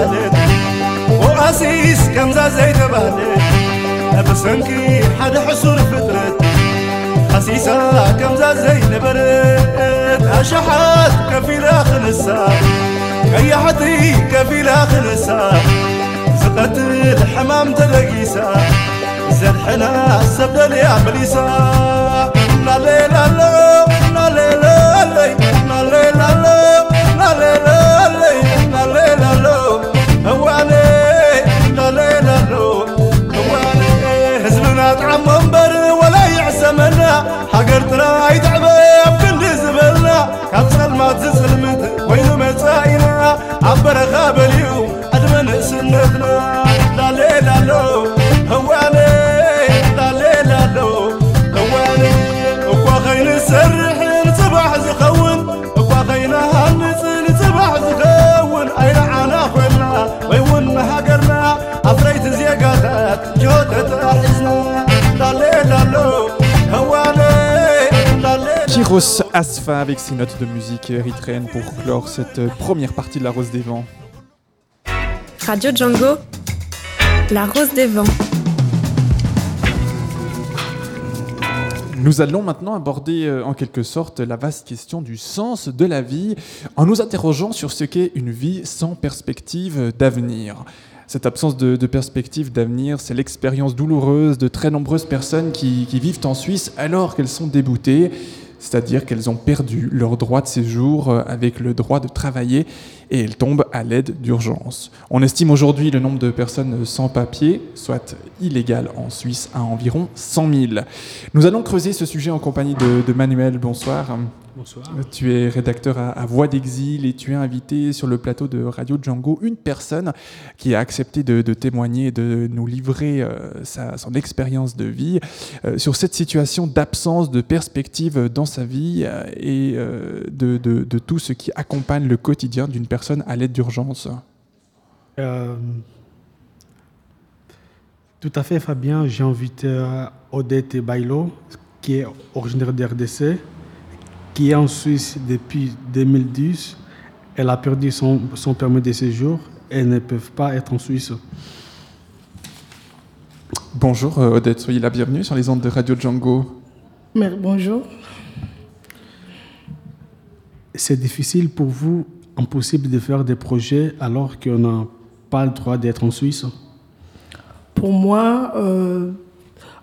ተባልት ወቃሲስ ከምዛ ዘይተባልት ብሰንኪ ሓደ ሕሱር ፍጥረት ቀሲሳ ከምዛ ዘይነበረት ኣሸሓት ከፊላ ክንሳ ቀያሕቲ ከፊላ ክንሳ ዝቐትል ሕማም ተለጊሳ ዘድሕና ሰብ ደልያ መሊሳ ናሌላሎ ናሌላለይ ናሌላሎ ኣብ በረኻ በልዩ ኣድመንእስነትና ላሌላሎ እዋነ ላሌላሎ እዋነ እኳ ኸይንሰርሕን ጽባሕ ዝኸውን እኳ ኸይናሃንፅን ጽባሕ ዝኸውን ኣይነዓና ኾልና ወይ እውን ንሃገርና ኣፍረይቲ ዜጋታት ጆተታ Chiros Asfa avec ses notes de musique érythréenne pour clore cette première partie de La Rose des Vents. Radio Django, La Rose des Vents. Nous allons maintenant aborder euh, en quelque sorte la vaste question du sens de la vie en nous interrogeant sur ce qu'est une vie sans perspective d'avenir. Cette absence de, perspective d'avenir, c'est l'expérience douloureuse de très nombreuses personnes qui vivent en Suisse alors qu'elles sont déboutées c'est-à-dire qu'elles ont perdu leur droit de séjour euh, avec le droit de travailler et elles tombent à l'aide d'urgence. On estime aujourd'hui le nombre de personnes sans papier, soit illégales en Suisse, à environ 100 000. Nous allons creuser ce sujet en compagnie de, de Manuel. Bonsoir. Bonsoir. Tu es rédacteur à, à Voix d'Exil et tu as invité sur le plateau de Radio Django une personne qui a accepté de, de témoigner et de nous livrer euh, sa, son expérience de vie euh, sur cette situation d'absence de perspective dans sa vie euh, et de, de- de tout ce qui accompagne le quotidien d'une personne à l'aide d'urgence. Euh, tout à fait, Fabien. J'ai invité euh, Odette Bailo, qui est originaire de RDC, qui est en Suisse depuis 2010. Elle a perdu son, son permis de séjour et ne peut pas être en Suisse. Bonjour euh, Odette, soyez la bienvenue sur les ondes de Radio Django. Mais bonjour. C'est difficile pour vous, impossible de faire des projets alors qu'on n'a pas le droit d'être en Suisse. Pour moi, euh,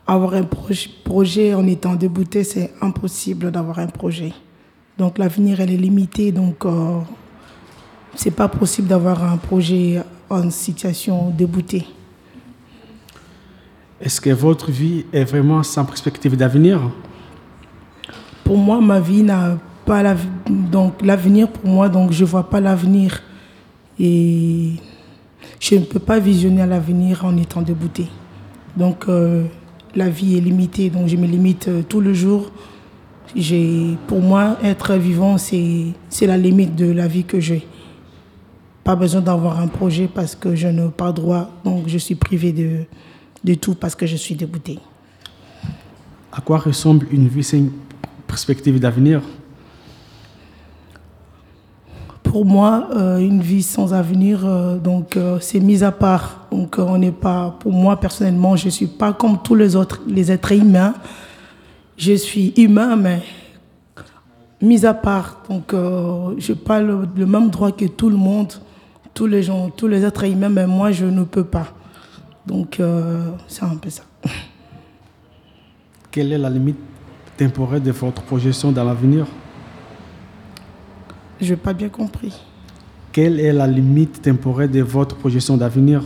avoir un proj- projet en étant débouté, c'est impossible d'avoir un projet. Donc l'avenir, elle est limitée. Donc euh, c'est pas possible d'avoir un projet en situation déboutée. Est-ce que votre vie est vraiment sans perspective d'avenir? Pour moi, ma vie n'a pas donc l'avenir pour moi, donc je vois pas l'avenir et je ne peux pas visionner l'avenir en étant débouté. Donc euh, la vie est limitée, donc je me limite euh, tout le jour. J'ai, pour moi, être vivant, c'est c'est la limite de la vie que j'ai. Pas besoin d'avoir un projet parce que je n'ai pas droit, donc je suis privée de, de tout parce que je suis déboutée. À quoi ressemble une vie sans perspective d'avenir? Pour moi, euh, une vie sans avenir, euh, donc euh, c'est mis à part. Donc on n'est pas, pour moi personnellement, je suis pas comme tous les autres, les êtres humains. Je suis humain, mais mis à part. Donc je n'ai pas le, même droit que tout le monde, tous les gens, tous les êtres humains, mais moi je ne peux pas. Donc c'est un peu ça. Quelle est la limite temporelle de votre projection dans l'avenir? Je n'ai pas bien compris. Quelle est la limite temporelle de votre projection d'avenir?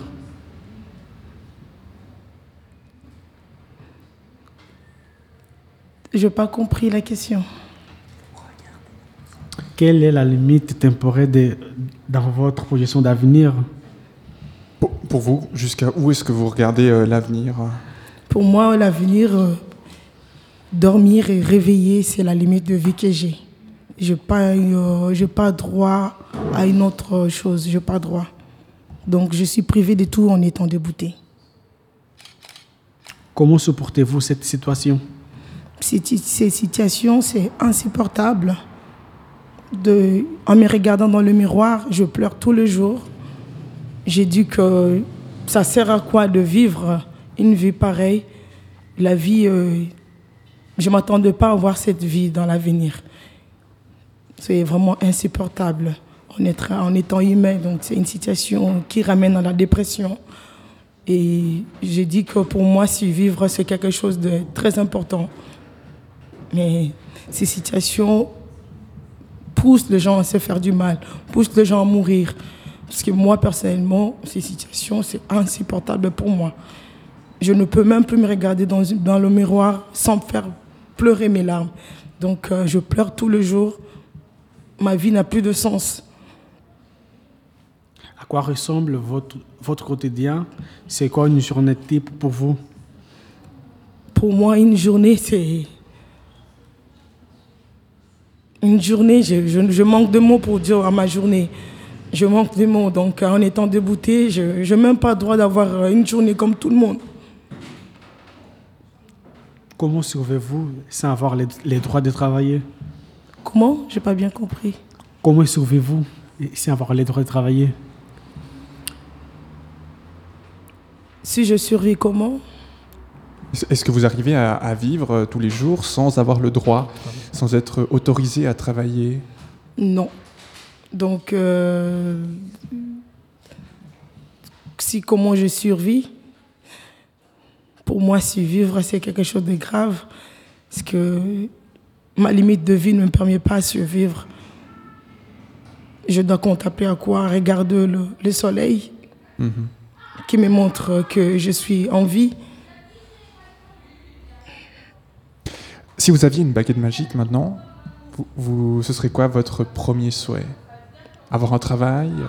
Je n'ai pas compris la question. Quelle est la limite temporelle de- dans votre projection d'avenir? Pour, pour vous, jusqu'à où est-ce que vous regardez euh, l'avenir? Pour moi, l'avenir, euh, dormir et réveiller, c'est la limite de vie que j'ai. Je n'ai pas, euh, pas droit à une autre chose. Je n'ai pas droit. Donc, je suis privée de tout en étant déboutée. Comment supportez-vous cette situation? Cette- Ces situations, c'est insupportable. De, en me regardant dans le miroir, je pleure tous les jours. J'ai dit que ça sert à quoi de vivre une vie pareille? La vie, euh, je ne m'attendais pas à voir cette vie dans l'avenir. C'est vraiment insupportable en, étant humain. Donc c'est une situation qui ramène à la dépression. Et j'ai dit que pour moi, si vivre, c'est quelque chose de très important. Mais ces situations poussent les gens à se faire du mal, poussent les gens à mourir. Parce que moi, personnellement, ces situations, c'est insupportable pour moi. Je ne peux même plus me regarder dans le miroir sans me faire pleurer mes larmes. Donc, euh, je pleure tous les jours. Ma vie n'a plus de sens. À quoi ressemble votre, votre quotidien? C'est quoi une journée type pour vous? Pour moi, une journée, c'est. Une journée, je, je- je manque de mots pour dire à ma journée. Je manque de mots. Donc, en étant déboutée, je n'ai même pas le droit d'avoir une journée comme tout le monde. Comment survivez-vous sans avoir les, les droits de travailler? Comment? J'ai pas bien compris. Comment survivez-vous sans avoir les droits de travailler? Si je survis comment? Est-ce- que vous arrivez à, à vivre euh, tous les jours sans avoir le droit, sans être autorisé à travailler? Non. Donc, euh, si comment je survis, pour moi, survivre, c'est quelque chose de grave. Parce que ma limite de vie ne me permet pas de survivre. Je dois contempler à quoi Regarder le, le soleil qui me montre que je suis en vie. Si vous aviez une baguette magique maintenant, vous, vous- ce serait quoi votre premier souhait? Avoir un travail euh,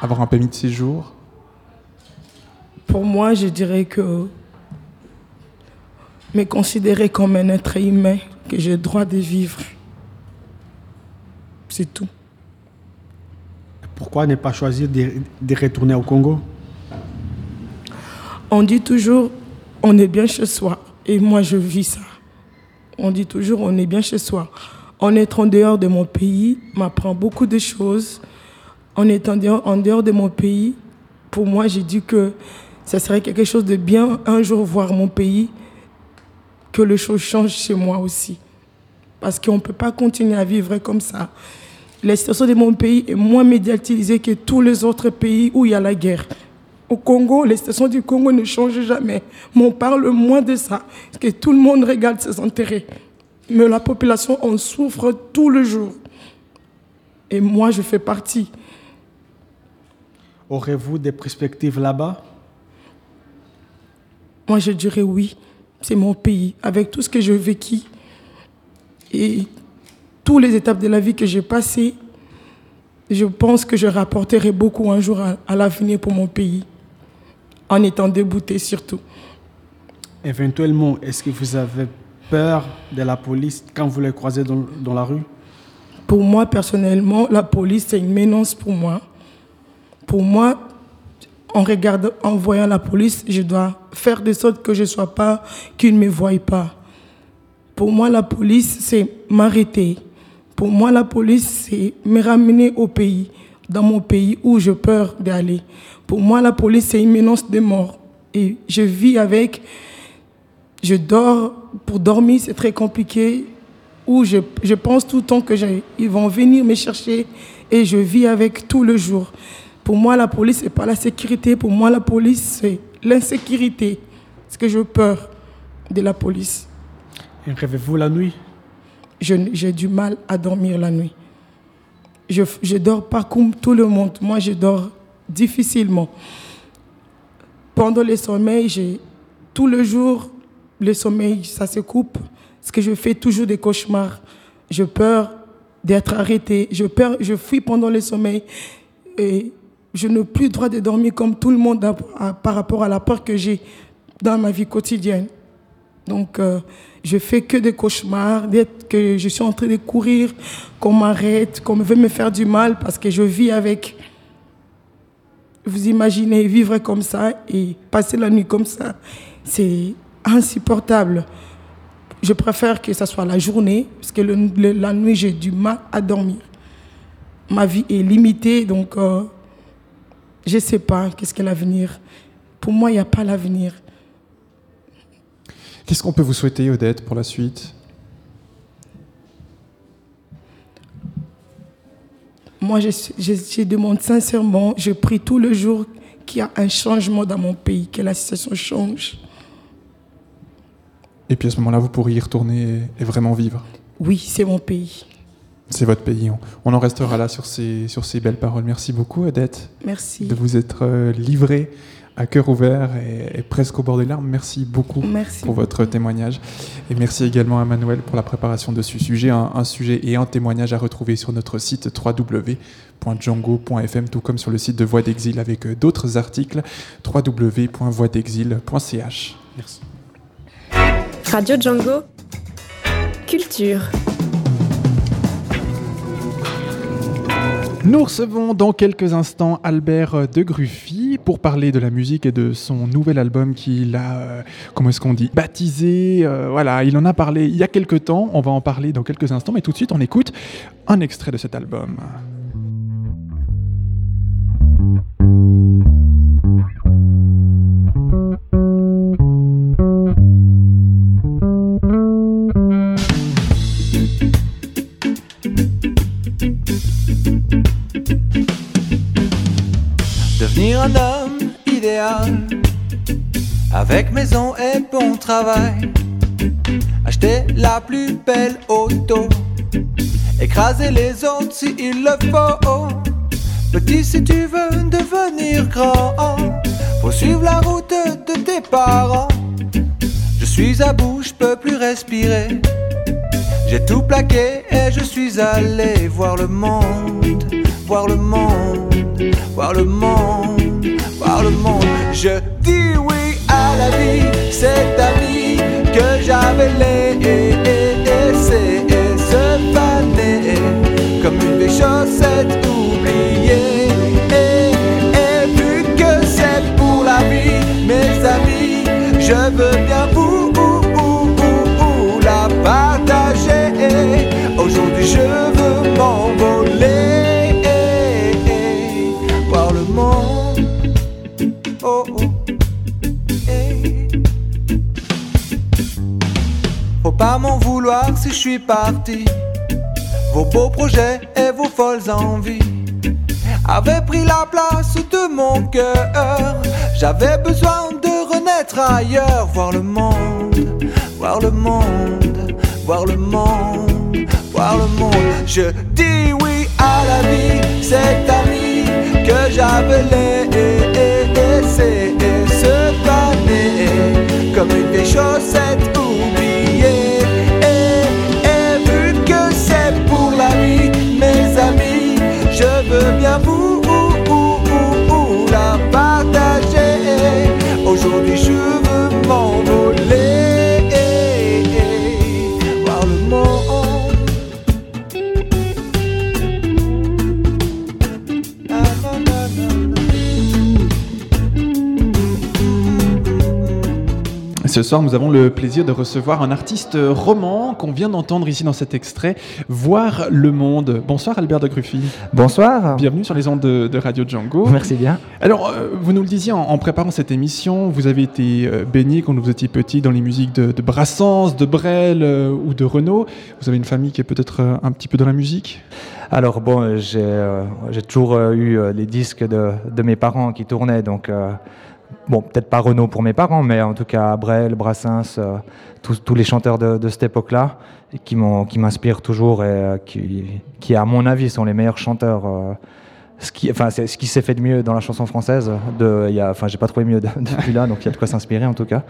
Avoir un permis de séjour? Pour moi, je dirais que me considérer comme un être humain, que j'ai le droit de vivre. C'est tout. Pourquoi ne pas choisir de, de retourner au Congo? On dit toujours, on est bien chez soi. Et moi, je vis ça. On dit toujours, on est bien chez soi. En étant en dehors de mon pays m'apprend beaucoup de choses. En étant en dehors de mon pays, pour moi, j'ai dit que ça serait quelque chose de bien un jour voir mon pays, que les choses changent chez moi aussi. Parce qu'on ne peut pas continuer à vivre comme ça. La situation de mon pays est moins médiatisée que tous les autres pays où il y a la guerre. Au Congo, les stations du Congo ne changent jamais. Mais on parle moins de ça, parce que tout le monde regarde ses intérêts. Mais la population en souffre tout le jour. Et moi, je fais partie. Aurez-vous des perspectives là-bas? Moi, je dirais oui. C'est mon pays. Avec tout ce que j'ai vécu et toutes les étapes de la vie que j'ai passées, je pense que je rapporterai beaucoup un jour à, à l'avenir pour mon pays. En étant débouté surtout. Éventuellement, est-ce que vous avez peur de la police quand vous les croisez dans, dans la rue? Pour moi, personnellement, la police, c'est une menace pour moi. Pour moi, en, regarde, en voyant la police, je dois faire de sorte que je ne sois pas, qu'ils ne me voient pas. Pour moi, la police, c'est m'arrêter. Pour moi, la police, c'est me ramener au pays, dans mon pays où j'ai peur d'aller. Pour moi, la police, c'est une menace de mort. Et je vis avec, je dors, pour dormir, c'est très compliqué. Où je, je pense tout le temps que ils vont venir me chercher et je vis avec tout le jour. Pour moi, la police, c'est pas la sécurité. Pour moi, la police, c'est l'insécurité. Parce que j'ai peur de la police. Et Rêvez-vous la nuit? Je- J'ai du mal à dormir la nuit. Je ne dors pas comme tout le monde. Moi, je dors difficilement. Pendant le sommeil, j'ai tout le jour, le sommeil, ça se coupe. Parce que je fais toujours des cauchemars. Je peur d'être arrêtée. Je, je fuis pendant le sommeil et je n'ai plus le droit de dormir comme tout le monde par rapport à la peur que j'ai dans ma vie quotidienne. Donc, euh, je fais que des cauchemars, que je suis en train de courir, qu'on m'arrête, qu'on veut me faire du mal parce que je vis avec. Vous imaginez vivre comme ça et passer la nuit comme ça, c'est insupportable. Je préfère que ce soit la journée, parce que la nuit, j'ai du mal à dormir. Ma vie est limitée, donc euh, je ne sais pas qu'est-ce qu'est l'avenir? Pour moi, il n'y a pas l'avenir. Qu'est-ce qu'on peut vous souhaiter, Odette, pour la suite? Moi, je, je, je demande sincèrement, je prie tout le jour qu'il y a un changement dans mon pays, que la situation change. Et puis à ce moment-là, vous pourriez y retourner et, et vraiment vivre? Oui, c'est mon pays. C'est votre pays. On, en restera là sur ces, sur ces belles paroles. Merci beaucoup, Odette. Merci. De vous être euh, livrée à cœur ouvert et, et presque au bord des larmes. Merci beaucoup Merci pour votre témoignage. Et merci également à Manuel pour la préparation de ce sujet. Un, un sujet et un témoignage à retrouver sur notre site www.django.fm, tout comme sur le site de Voix d'Exil avec euh, d'autres articles www.voixdexil.ch. Merci. Radio Django. Culture. Nous recevons dans quelques instants Albert de Gruffy pour parler de la musique et de son nouvel album qu'il a, euh, comment est-ce qu'on dit, baptisé. euh, voilà, il en a parlé il y a quelques temps. On va en parler dans quelques instants, mais tout de suite, on écoute un extrait de cet album. Avec maison et bon travail Acheter la plus belle auto. Écraser les autres si il le faut. Petit si tu veux devenir grand Faut suivre la route de tes parents. Je suis à bout, je peux plus respirer. J'ai tout plaqué et je suis allé voir le monde Voir le monde voir le monde, voir le monde. Je à la vie, que j'avais laissé se faner comme une vieille chaussette oubliée. Et, et vu que c'est pour la vie, mes amis, je veux pas m'en vouloir si je suis parti. Vos beaux projets et vos folles envies avaient pris la place de mon cœur. J'avais besoin de renaître ailleurs, voir le monde, voir le monde, voir le monde, voir le monde. Je dis oui à la vie, cette amie que j'avais Ce soir, nous avons le plaisir de recevoir un artiste roman qu'on vient d'entendre ici dans cet extrait, Voir le monde. Bonsoir Albert de Gruffy. Bonsoir. Bienvenue sur les ondes de, de Radio Django. Merci bien. Alors, euh, vous nous le disiez en, en préparant cette émission, vous avez été euh, baigné quand vous étiez petit dans les musiques de, de Brassens, de Brel euh, ou de Renaud. Vous avez une famille qui est peut-être un petit peu dans la musique? Alors bon, j'ai toujours eu les disques de, de mes parents qui tournaient, donc bon, peut-être pas Renaud pour mes parents, mais en tout cas Brel, Brassens, euh, tous, les chanteurs de, cette époque-là, qui m'inspirent toujours et euh, qui, à mon avis, sont les meilleurs chanteurs. euh, ce qui, enfin, c'est ce qui s'est fait de mieux dans la chanson française. De, y a, enfin, j'ai pas trouvé mieux de- depuis là, donc il y a de quoi s'inspirer en tout cas.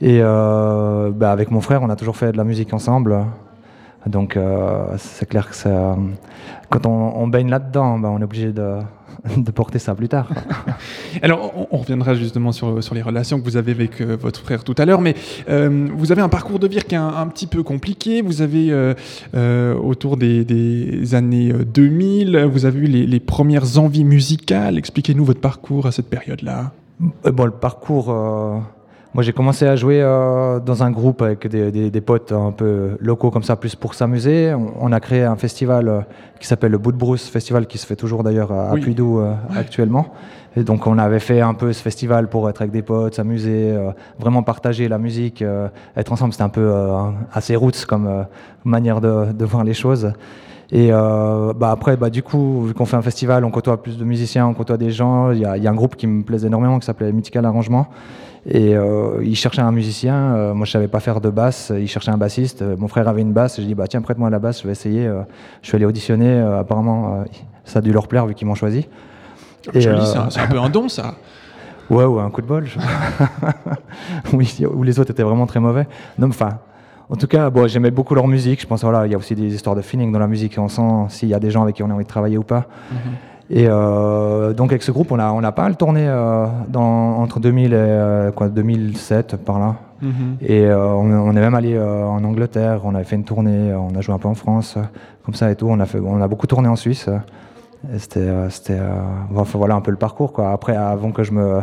Et bah, avec mon frère, on a toujours fait de la musique ensemble. Donc c'est clair que quand on, baigne là-dedans, ben, on est obligé de, <laughs> de porter ça plus tard. <laughs> Alors, on, on reviendra justement sur, sur les relations que vous avez avec euh, votre frère tout à l'heure, mais euh, vous avez un parcours de vie qui est un, un petit peu compliqué. Vous avez, euh, euh, autour des, des années euh, 2000, vous avez eu les, les premières envies musicales. Expliquez-nous votre parcours à cette période-là. Bon, le parcours. Moi, j'ai commencé à jouer euh, dans un groupe avec des, des- des potes un peu locaux comme ça, plus pour s'amuser. On, on a créé un festival euh, qui s'appelle le Bout de Brousse Festival, qui se fait toujours d'ailleurs à, Oui. Puydou euh, actuellement. Et donc, on avait fait un peu ce festival pour être avec des potes, s'amuser, vraiment partager la musique, être ensemble. C'était un peu assez roots comme manière de, de voir les choses. Et euh, bah après, bah du coup, vu qu'on fait un festival, on côtoie plus de musiciens, on côtoie des gens. Il y a, il y a un groupe qui me plaisait énormément qui s'appelait Mythical Arrangement. Et euh, il cherchait un musicien. Euh, moi, je savais pas faire de basse. Il cherchait un bassiste. Euh, Mon frère avait une basse. J'ai dit, bah tiens, prête-moi la basse, je vais essayer. Euh, je suis allé auditionner. Apparemment, ça a dû leur plaire vu qu'ils m'ont choisi. Et, Joli, euh, c'est un, peu un don, ça. <laughs> Ouais, ou un coup de bol. je- <laughs> oui, où les autres étaient vraiment très mauvais. Non, enfin, en tout cas, bon, j'aimais beaucoup leur musique. Je pense voilà, il y a aussi des histoires de feeling dans la musique. On sent s'il y a des gens avec qui on a envie de travailler ou pas. Et euh, donc avec ce groupe, on a, on a pas mal tourné euh, dans, entre 2000 et euh, quoi, 2007 par là. Mhm. Et on, on est même allé en Angleterre, on avait fait une tournée, on a joué un peu en France, comme ça et tout. On a, fait, on a beaucoup tourné en Suisse. C'était, enfin, voilà un peu le parcours. Quoi. Après, avant que je me,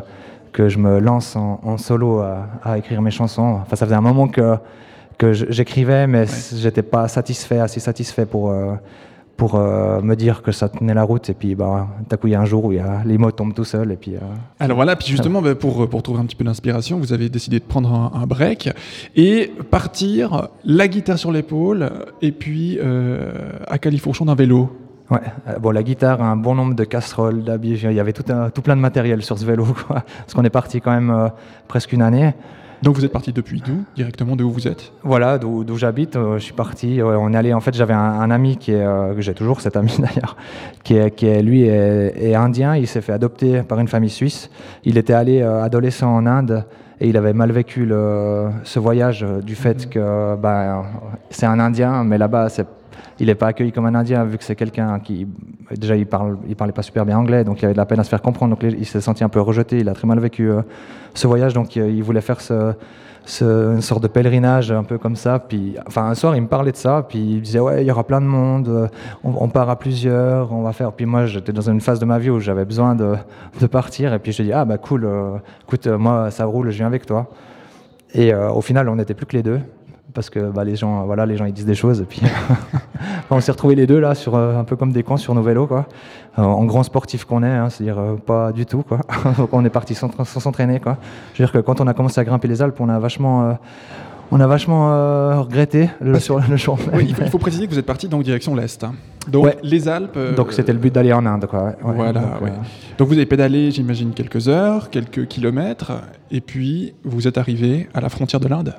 que je me lance en, en solo à, écrire mes chansons, enfin, ça faisait un moment que, que j'écrivais, mais j'étais pas satisfait, assez satisfait pour, pour euh, me dire que ça tenait la route. Et puis, bah, d'un coup, il y a un jour où y a, les mots tombent tout seuls. Et puis, euh, Alors voilà, puis justement, bah, pour, pour trouver un petit peu d'inspiration, vous avez décidé de prendre un, un break et partir, la guitare sur l'épaule, et puis euh, à califourchon d'un vélo. Ouais, bon, la guitare, un bon nombre de casseroles, d'habits, il y avait tout, un- tout plein de matériel sur ce vélo, quoi. Parce qu'on est parti quand même presque une année. Donc vous êtes parti depuis d'où Directement de où vous êtes Voilà, d'où j'habite, euh, je suis parti. ouais, on est allé, en fait, j'avais un, un ami qui est, euh, que j'ai toujours cet ami <laughs> d'ailleurs, qui est, qui est lui est, est indien. Il s'est fait adopter par une famille suisse. Il était allé euh, adolescent en Inde et il avait mal vécu le, ce voyage euh, du fait que ben, c'est un Indien, mais là-bas c'est il n'est pas accueilli comme un Indien vu que c'est quelqu'un qui déjà il parle il parlait pas super bien anglais donc il avait de la peine à se faire comprendre. Donc il s'est senti un peu rejeté il a très mal vécu euh, ce voyage. Donc euh, il voulait faire ce, ce- une sorte de pèlerinage un peu comme ça. Puis enfin un soir il me parlait de ça puis il disait ouais il y aura plein de monde euh, on, part à plusieurs on va faire. Puis moi j'étais dans une phase de ma vie où j'avais besoin de, de partir. Et puis je dis ah bah cool écoute moi ça roule je viens avec toi. Et au final, on n'était plus que les deux. Parce que bah, les gens, voilà, les gens ils disent des choses et puis <laughs> on s'est retrouvés les deux là, sur euh, un peu comme des cons sur nos vélos quoi, Euh, en grand sportif qu'on est, hein, c'est-à-dire euh, pas du tout quoi. <laughs> On est parti sans, s'entraîner quoi. Je veux dire que quand on a commencé à grimper les Alpes, on a vachement, on a vachement euh, regretté le, sur le jour. même. Oui, il faut, il faut préciser que vous êtes parti donc direction l'Est. hein. Donc Ouais. les Alpes. euh, Donc c'était le but d'aller en Inde quoi. ouais. Voilà, donc, ouais. euh, Donc vous avez pédalé, j'imagine, quelques heures, quelques kilomètres, et puis vous êtes arrivé à la frontière de l'Inde.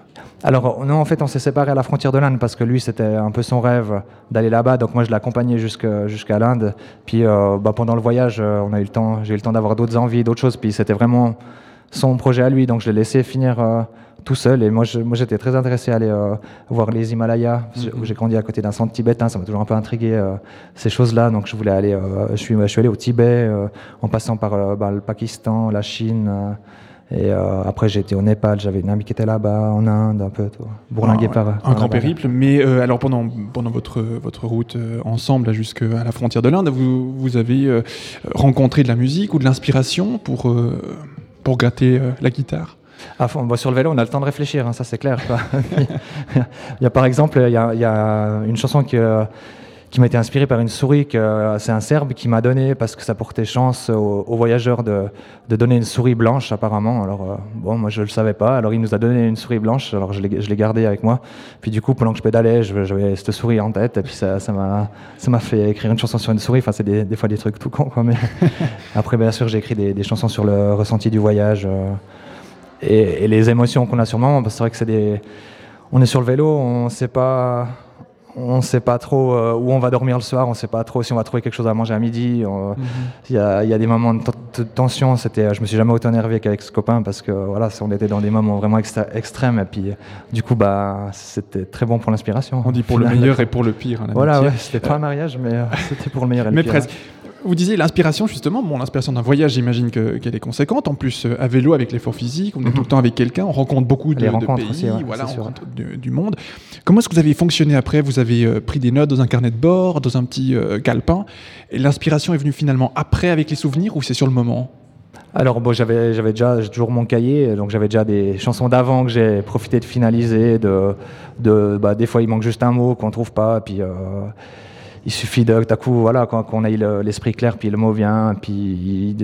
Alors, non, en fait, on s'est séparés à la frontière de l'Inde parce que lui, c'était un peu son rêve d'aller là-bas. Donc, moi, je jusque- jusqu'à l'Inde. Puis, bah, pendant le voyage, on a eu le temps, j'ai eu le temps d'avoir d'autres envies, d'autres choses. Puis, c'était vraiment son projet à lui. Donc, je l'ai laissé finir euh, tout seul. Et moi, j'étais très intéressé à aller euh, voir les Himalayas, où j'ai grandi à côté d'un centre tibétain. Ça m'a toujours un peu intrigué, euh, ces choses-là. Donc, je voulais aller, je, suis, je suis allé au Tibet, en passant par bah, le Pakistan, la Chine. et après, été au Népal, j'avais une amie qui était là-bas, en Inde, un peu, tout. bourlingué Un- par. Un grand périple. Mais alors pendant, pendant votre, votre route ensemble jusqu'à la frontière de l'Inde, vous, vous avez rencontré de la musique ou de l'inspiration pour, pour gratter euh, la guitare fond, bah, sur le vélo, on a le temps de réfléchir, hein, ça c'est clair. <laughs> il y a par exemple, il y a, il y a une chanson qui, euh, qui m'a été inspirée par une souris que euh, c'est un Serbe qui m'a donné parce que ça portait chance aux, aux voyageurs de, de donner une souris blanche apparemment. Alors euh, bon, moi je le savais pas. Alors il nous a donné une souris blanche. Alors je l'ai gardée avec moi. Puis du coup, pendant que je pédalais, j'avais cette souris en tête et puis ça m'a ça m'a fait écrire une chanson sur une souris. Enfin c'est des, des fois des trucs tout cons quoi. Mais <laughs> après bien sûr j'ai écrit des, des chansons sur le ressenti du voyage. euh, et, et les émotions qu'on a sur moment, parce que c'est vrai que c'est des. On est sur le vélo, on sait pas. On ne sait pas trop euh, où on va dormir le soir, on ne sait pas trop si on va trouver quelque chose à manger à midi. Mhm. Il y, a, il y a des moments de, tension. C'était, je me suis jamais autant énervé qu'avec ce copain parce que voilà, on était dans des moments vraiment extrêmes et puis du coup bah c'était très bon pour l'inspiration. On dit pour le meilleur et pour le pire. hein, Voilà, ouais, c'était pas un mariage, mais euh, c'était pour le meilleur et le Mais pire. presque. Vous disiez l'inspiration, justement, bon, l'inspiration d'un voyage, j'imagine que- qu'elle est conséquente. En plus, euh, à vélo, avec l'effort physique, on est tout le temps avec quelqu'un, on rencontre beaucoup de, de rencontres pays, aussi, ouais, voilà, on rencontre du, du monde. Comment est-ce que vous avez fonctionné après? Vous avez euh, pris des notes dans un carnet de bord, dans un petit euh, calepin, et l'inspiration est venue finalement après avec les souvenirs ou c'est sur le moment? Alors bon, j'avais j'avais déjà toujours mon cahier, donc j'avais déjà des chansons d'avant que j'ai profité de finaliser. De, de bah, des fois il manque juste un mot qu'on trouve pas, puis euh, il suffit d'un coup voilà qu'on ait le- l'esprit clair, puis le mot vient, puis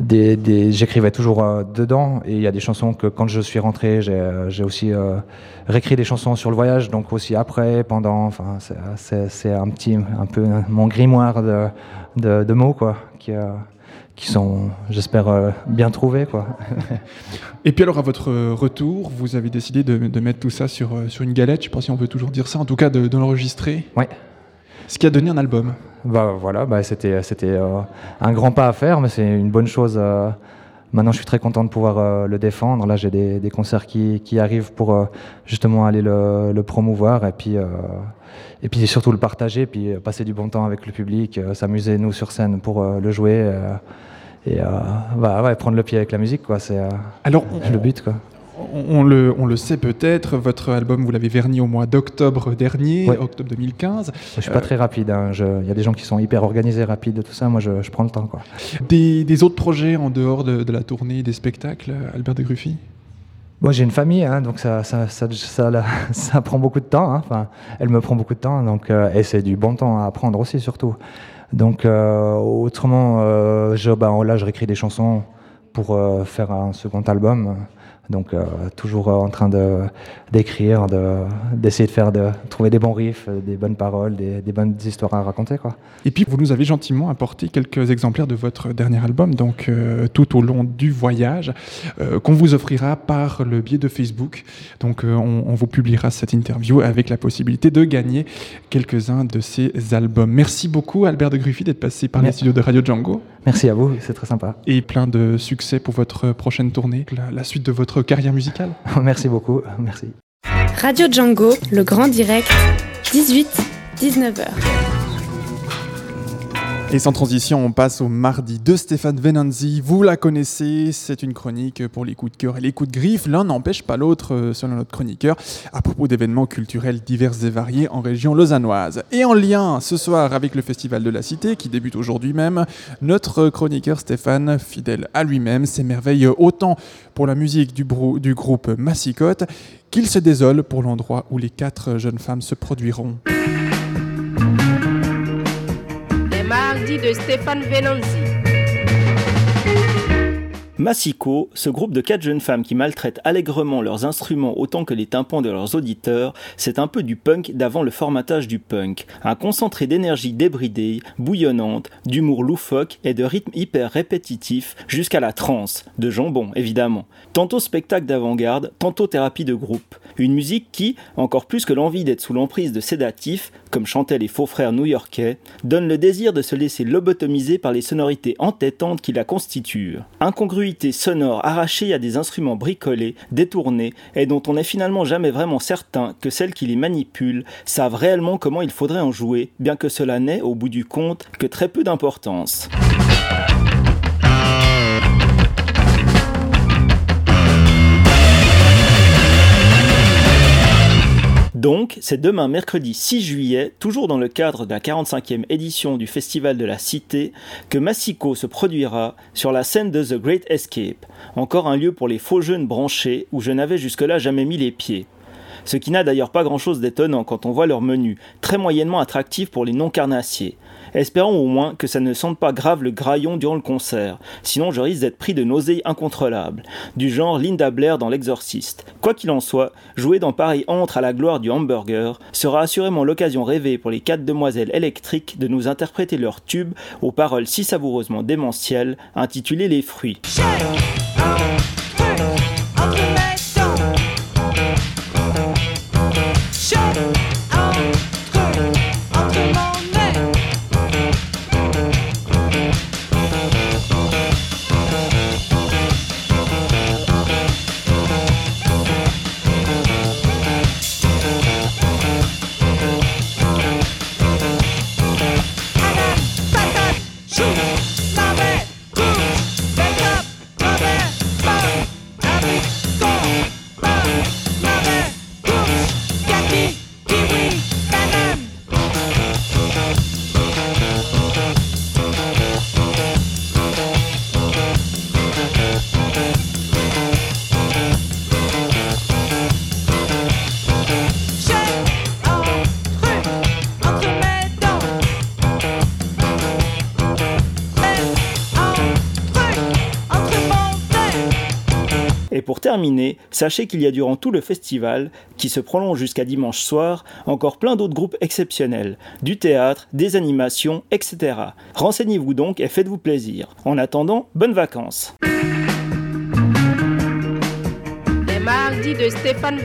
des des j'écrivais toujours euh, dedans. Et il y a des chansons que quand je suis rentré j'ai euh, aussi euh, réécrit des chansons sur le voyage donc aussi après pendant c'est- un petit peu mon grimoire de, mots quoi qui sont j'espère euh, bien trouvés quoi <laughs> Et puis alors, à votre euh, retour, vous avez décidé de, de mettre tout ça sur, euh, sur une galette, je sais pas si on peut toujours dire ça, en tout cas de, de l'enregistrer. Ouais. Ce qui a donné un album. Bah voilà, bah c'était c'était euh, un grand pas à faire, mais c'est une bonne chose. euh. Maintenant, je suis très content de pouvoir euh, le défendre. Là, j'ai des, des concerts qui, qui arrivent pour euh, justement aller le, le promouvoir et puis euh, et puis surtout le partager, puis passer du bon temps avec le public, s'amuser nous sur scène pour le jouer et bah, ouais, prendre le pied avec la musique, quoi. C'est Alors, le but, quoi. On, on le, on le sait peut-être, votre album, vous l'avez verni au mois d'octobre dernier, Ouais. octobre 2015. Je suis pas Euh, très rapide. hein. Il y a des gens qui sont hyper organisés, rapides, tout ça. Moi, je, je prends le temps, quoi. Des, des autres projets en dehors de, de la tournée, des spectacles, Albert de Gruffy Moi, j'ai une famille, hein, donc ça, ça, ça, <laughs> ça, prend beaucoup de temps. hein. Enfin, elle me prend beaucoup de temps, donc euh, et c'est du bon temps à apprendre aussi, surtout. Donc, euh, autrement, euh, je, bah, là, je réécris des chansons pour faire un second album. Donc, euh, toujours euh, en train de d'écrire, de d'essayer de faire, de trouver des bons riffs, euh, des bonnes paroles, des, des bonnes histoires à raconter, quoi. Et puis vous nous avez gentiment apporté quelques exemplaires de votre dernier album, donc euh, tout au long du voyage, euh, qu'on vous offrira par le biais de Facebook. Donc on, on vous publiera cette interview avec la possibilité de gagner quelques-uns de ces albums. Merci beaucoup Albert de Gruffy d'être passé par les studios de Radio Django. Merci à vous, c'est très sympa. Et plein de succès pour votre prochaine tournée, la, la suite de votre carrière musicale. <laughs> Merci beaucoup, merci. Radio Django, le grand direct, 18-19h. Et sans transition, on passe au mardi de Stéphane Venanzi. Vous la connaissez, c'est une chronique pour les coups de cœur et les coups de griffe. L'un n'empêche pas l'autre, euh, selon notre chroniqueur, à propos d'événements culturels divers et variés en région lausannoise. Et en lien ce soir avec le Festival de la Cité, qui débute aujourd'hui même, notre chroniqueur Stéphane, fidèle à lui-même, s'émerveille autant pour la musique du, groupe Massicotte qu'il se désole pour l'endroit où les quatre jeunes femmes se produiront. De Stéphane Venanzi. Massico, ce groupe de quatre jeunes femmes qui maltraitent allègrement leurs instruments autant que les tympans de leurs auditeurs, c'est un peu du punk d'avant le formatage du punk. Un concentré d'énergie débridée, bouillonnante, d'humour loufoque et de rythme hyper répétitif jusqu'à la transe, de jambon évidemment. Tantôt spectacle d'avant-garde, tantôt thérapie de groupe. Une musique qui, encore plus que l'envie d'être sous l'emprise de sédatifs, comme chantaient les faux frères new-yorkais, donne le désir de se laisser lobotomiser par les sonorités entêtantes qui la constituent. Sonore arrachée à des instruments bricolés, détournés, et dont on n'est finalement jamais vraiment certain que celles qui les manipulent savent réellement comment il faudrait en jouer, bien que cela n'ait, au bout du compte, que très peu d'importance. Donc, c'est demain mercredi 6 juillet, toujours dans le cadre de la 45e édition du Festival de la Cité, que Massico se produira sur la scène de The Great Escape, encore un lieu pour les faux jeunes branchés où je n'avais jusque-là jamais mis les pieds. Ce qui n'a d'ailleurs pas grand-chose d'étonnant quand on voit leur menu, très moyennement attractif pour les non-carnassiers. Espérons au moins que ça ne sente pas grave le graillon durant le concert, sinon je risque d'être pris de nausées incontrôlables, du genre Linda Blair dans L'Exorciste. Quoi qu'il en soit, jouer dans pareil entre à la gloire du hamburger sera assurément l'occasion rêvée pour les quatre demoiselles électriques de nous interpréter leur tube aux paroles si savoureusement démentielles, intitulé Les fruits. pour sachez qu'il y a durant tout le festival, qui se prolonge jusqu'à dimanche soir, encore plein d'autres groupes exceptionnels, du théâtre, des animations, etc. Renseignez-vous donc et faites-vous plaisir. En attendant, bonnes vacances. Les mardis de Stéphane.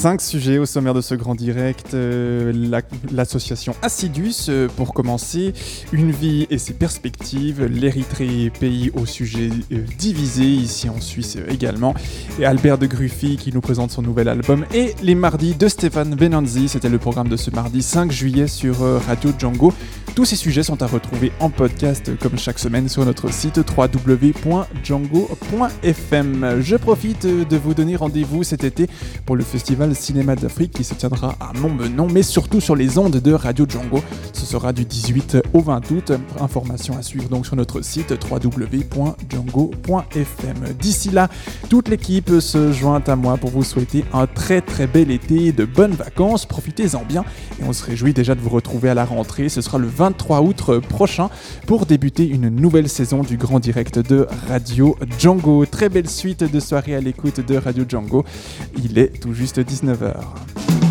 Cinq sujets au sommaire de ce grand direct. Euh, la- L'association Assidus, euh, pour commencer, une vie et ses perspectives, l'Érythrée, pays au sujet euh, divisé, ici en Suisse également, et Albert de Gruffy qui nous présente son nouvel album, et les mardis de Stéphane Benanzi, c'était le programme de ce mardi 5 juillet sur Radio Django. Tous ces sujets sont à retrouver en podcast comme chaque semaine sur notre site www.django.fm. Je profite de vous donner rendez-vous cet été pour le festival Cinéma d'Afrique qui se tiendra à Montbenon, mais surtout sur les ondes de Radio Django. Ce sera du 18 au 20 août. Information à suivre donc sur notre site www.django.fm. D'ici là, toute l'équipe se joint à moi pour vous souhaiter un très très bel été de bonnes vacances. Profitez-en bien et on se réjouit déjà de vous retrouver à la rentrée. Ce sera le 23 août prochain pour débuter une nouvelle saison du grand direct de Radio Django. Très belle suite de soirée à l'écoute de Radio Django. Il est tout juste 19h.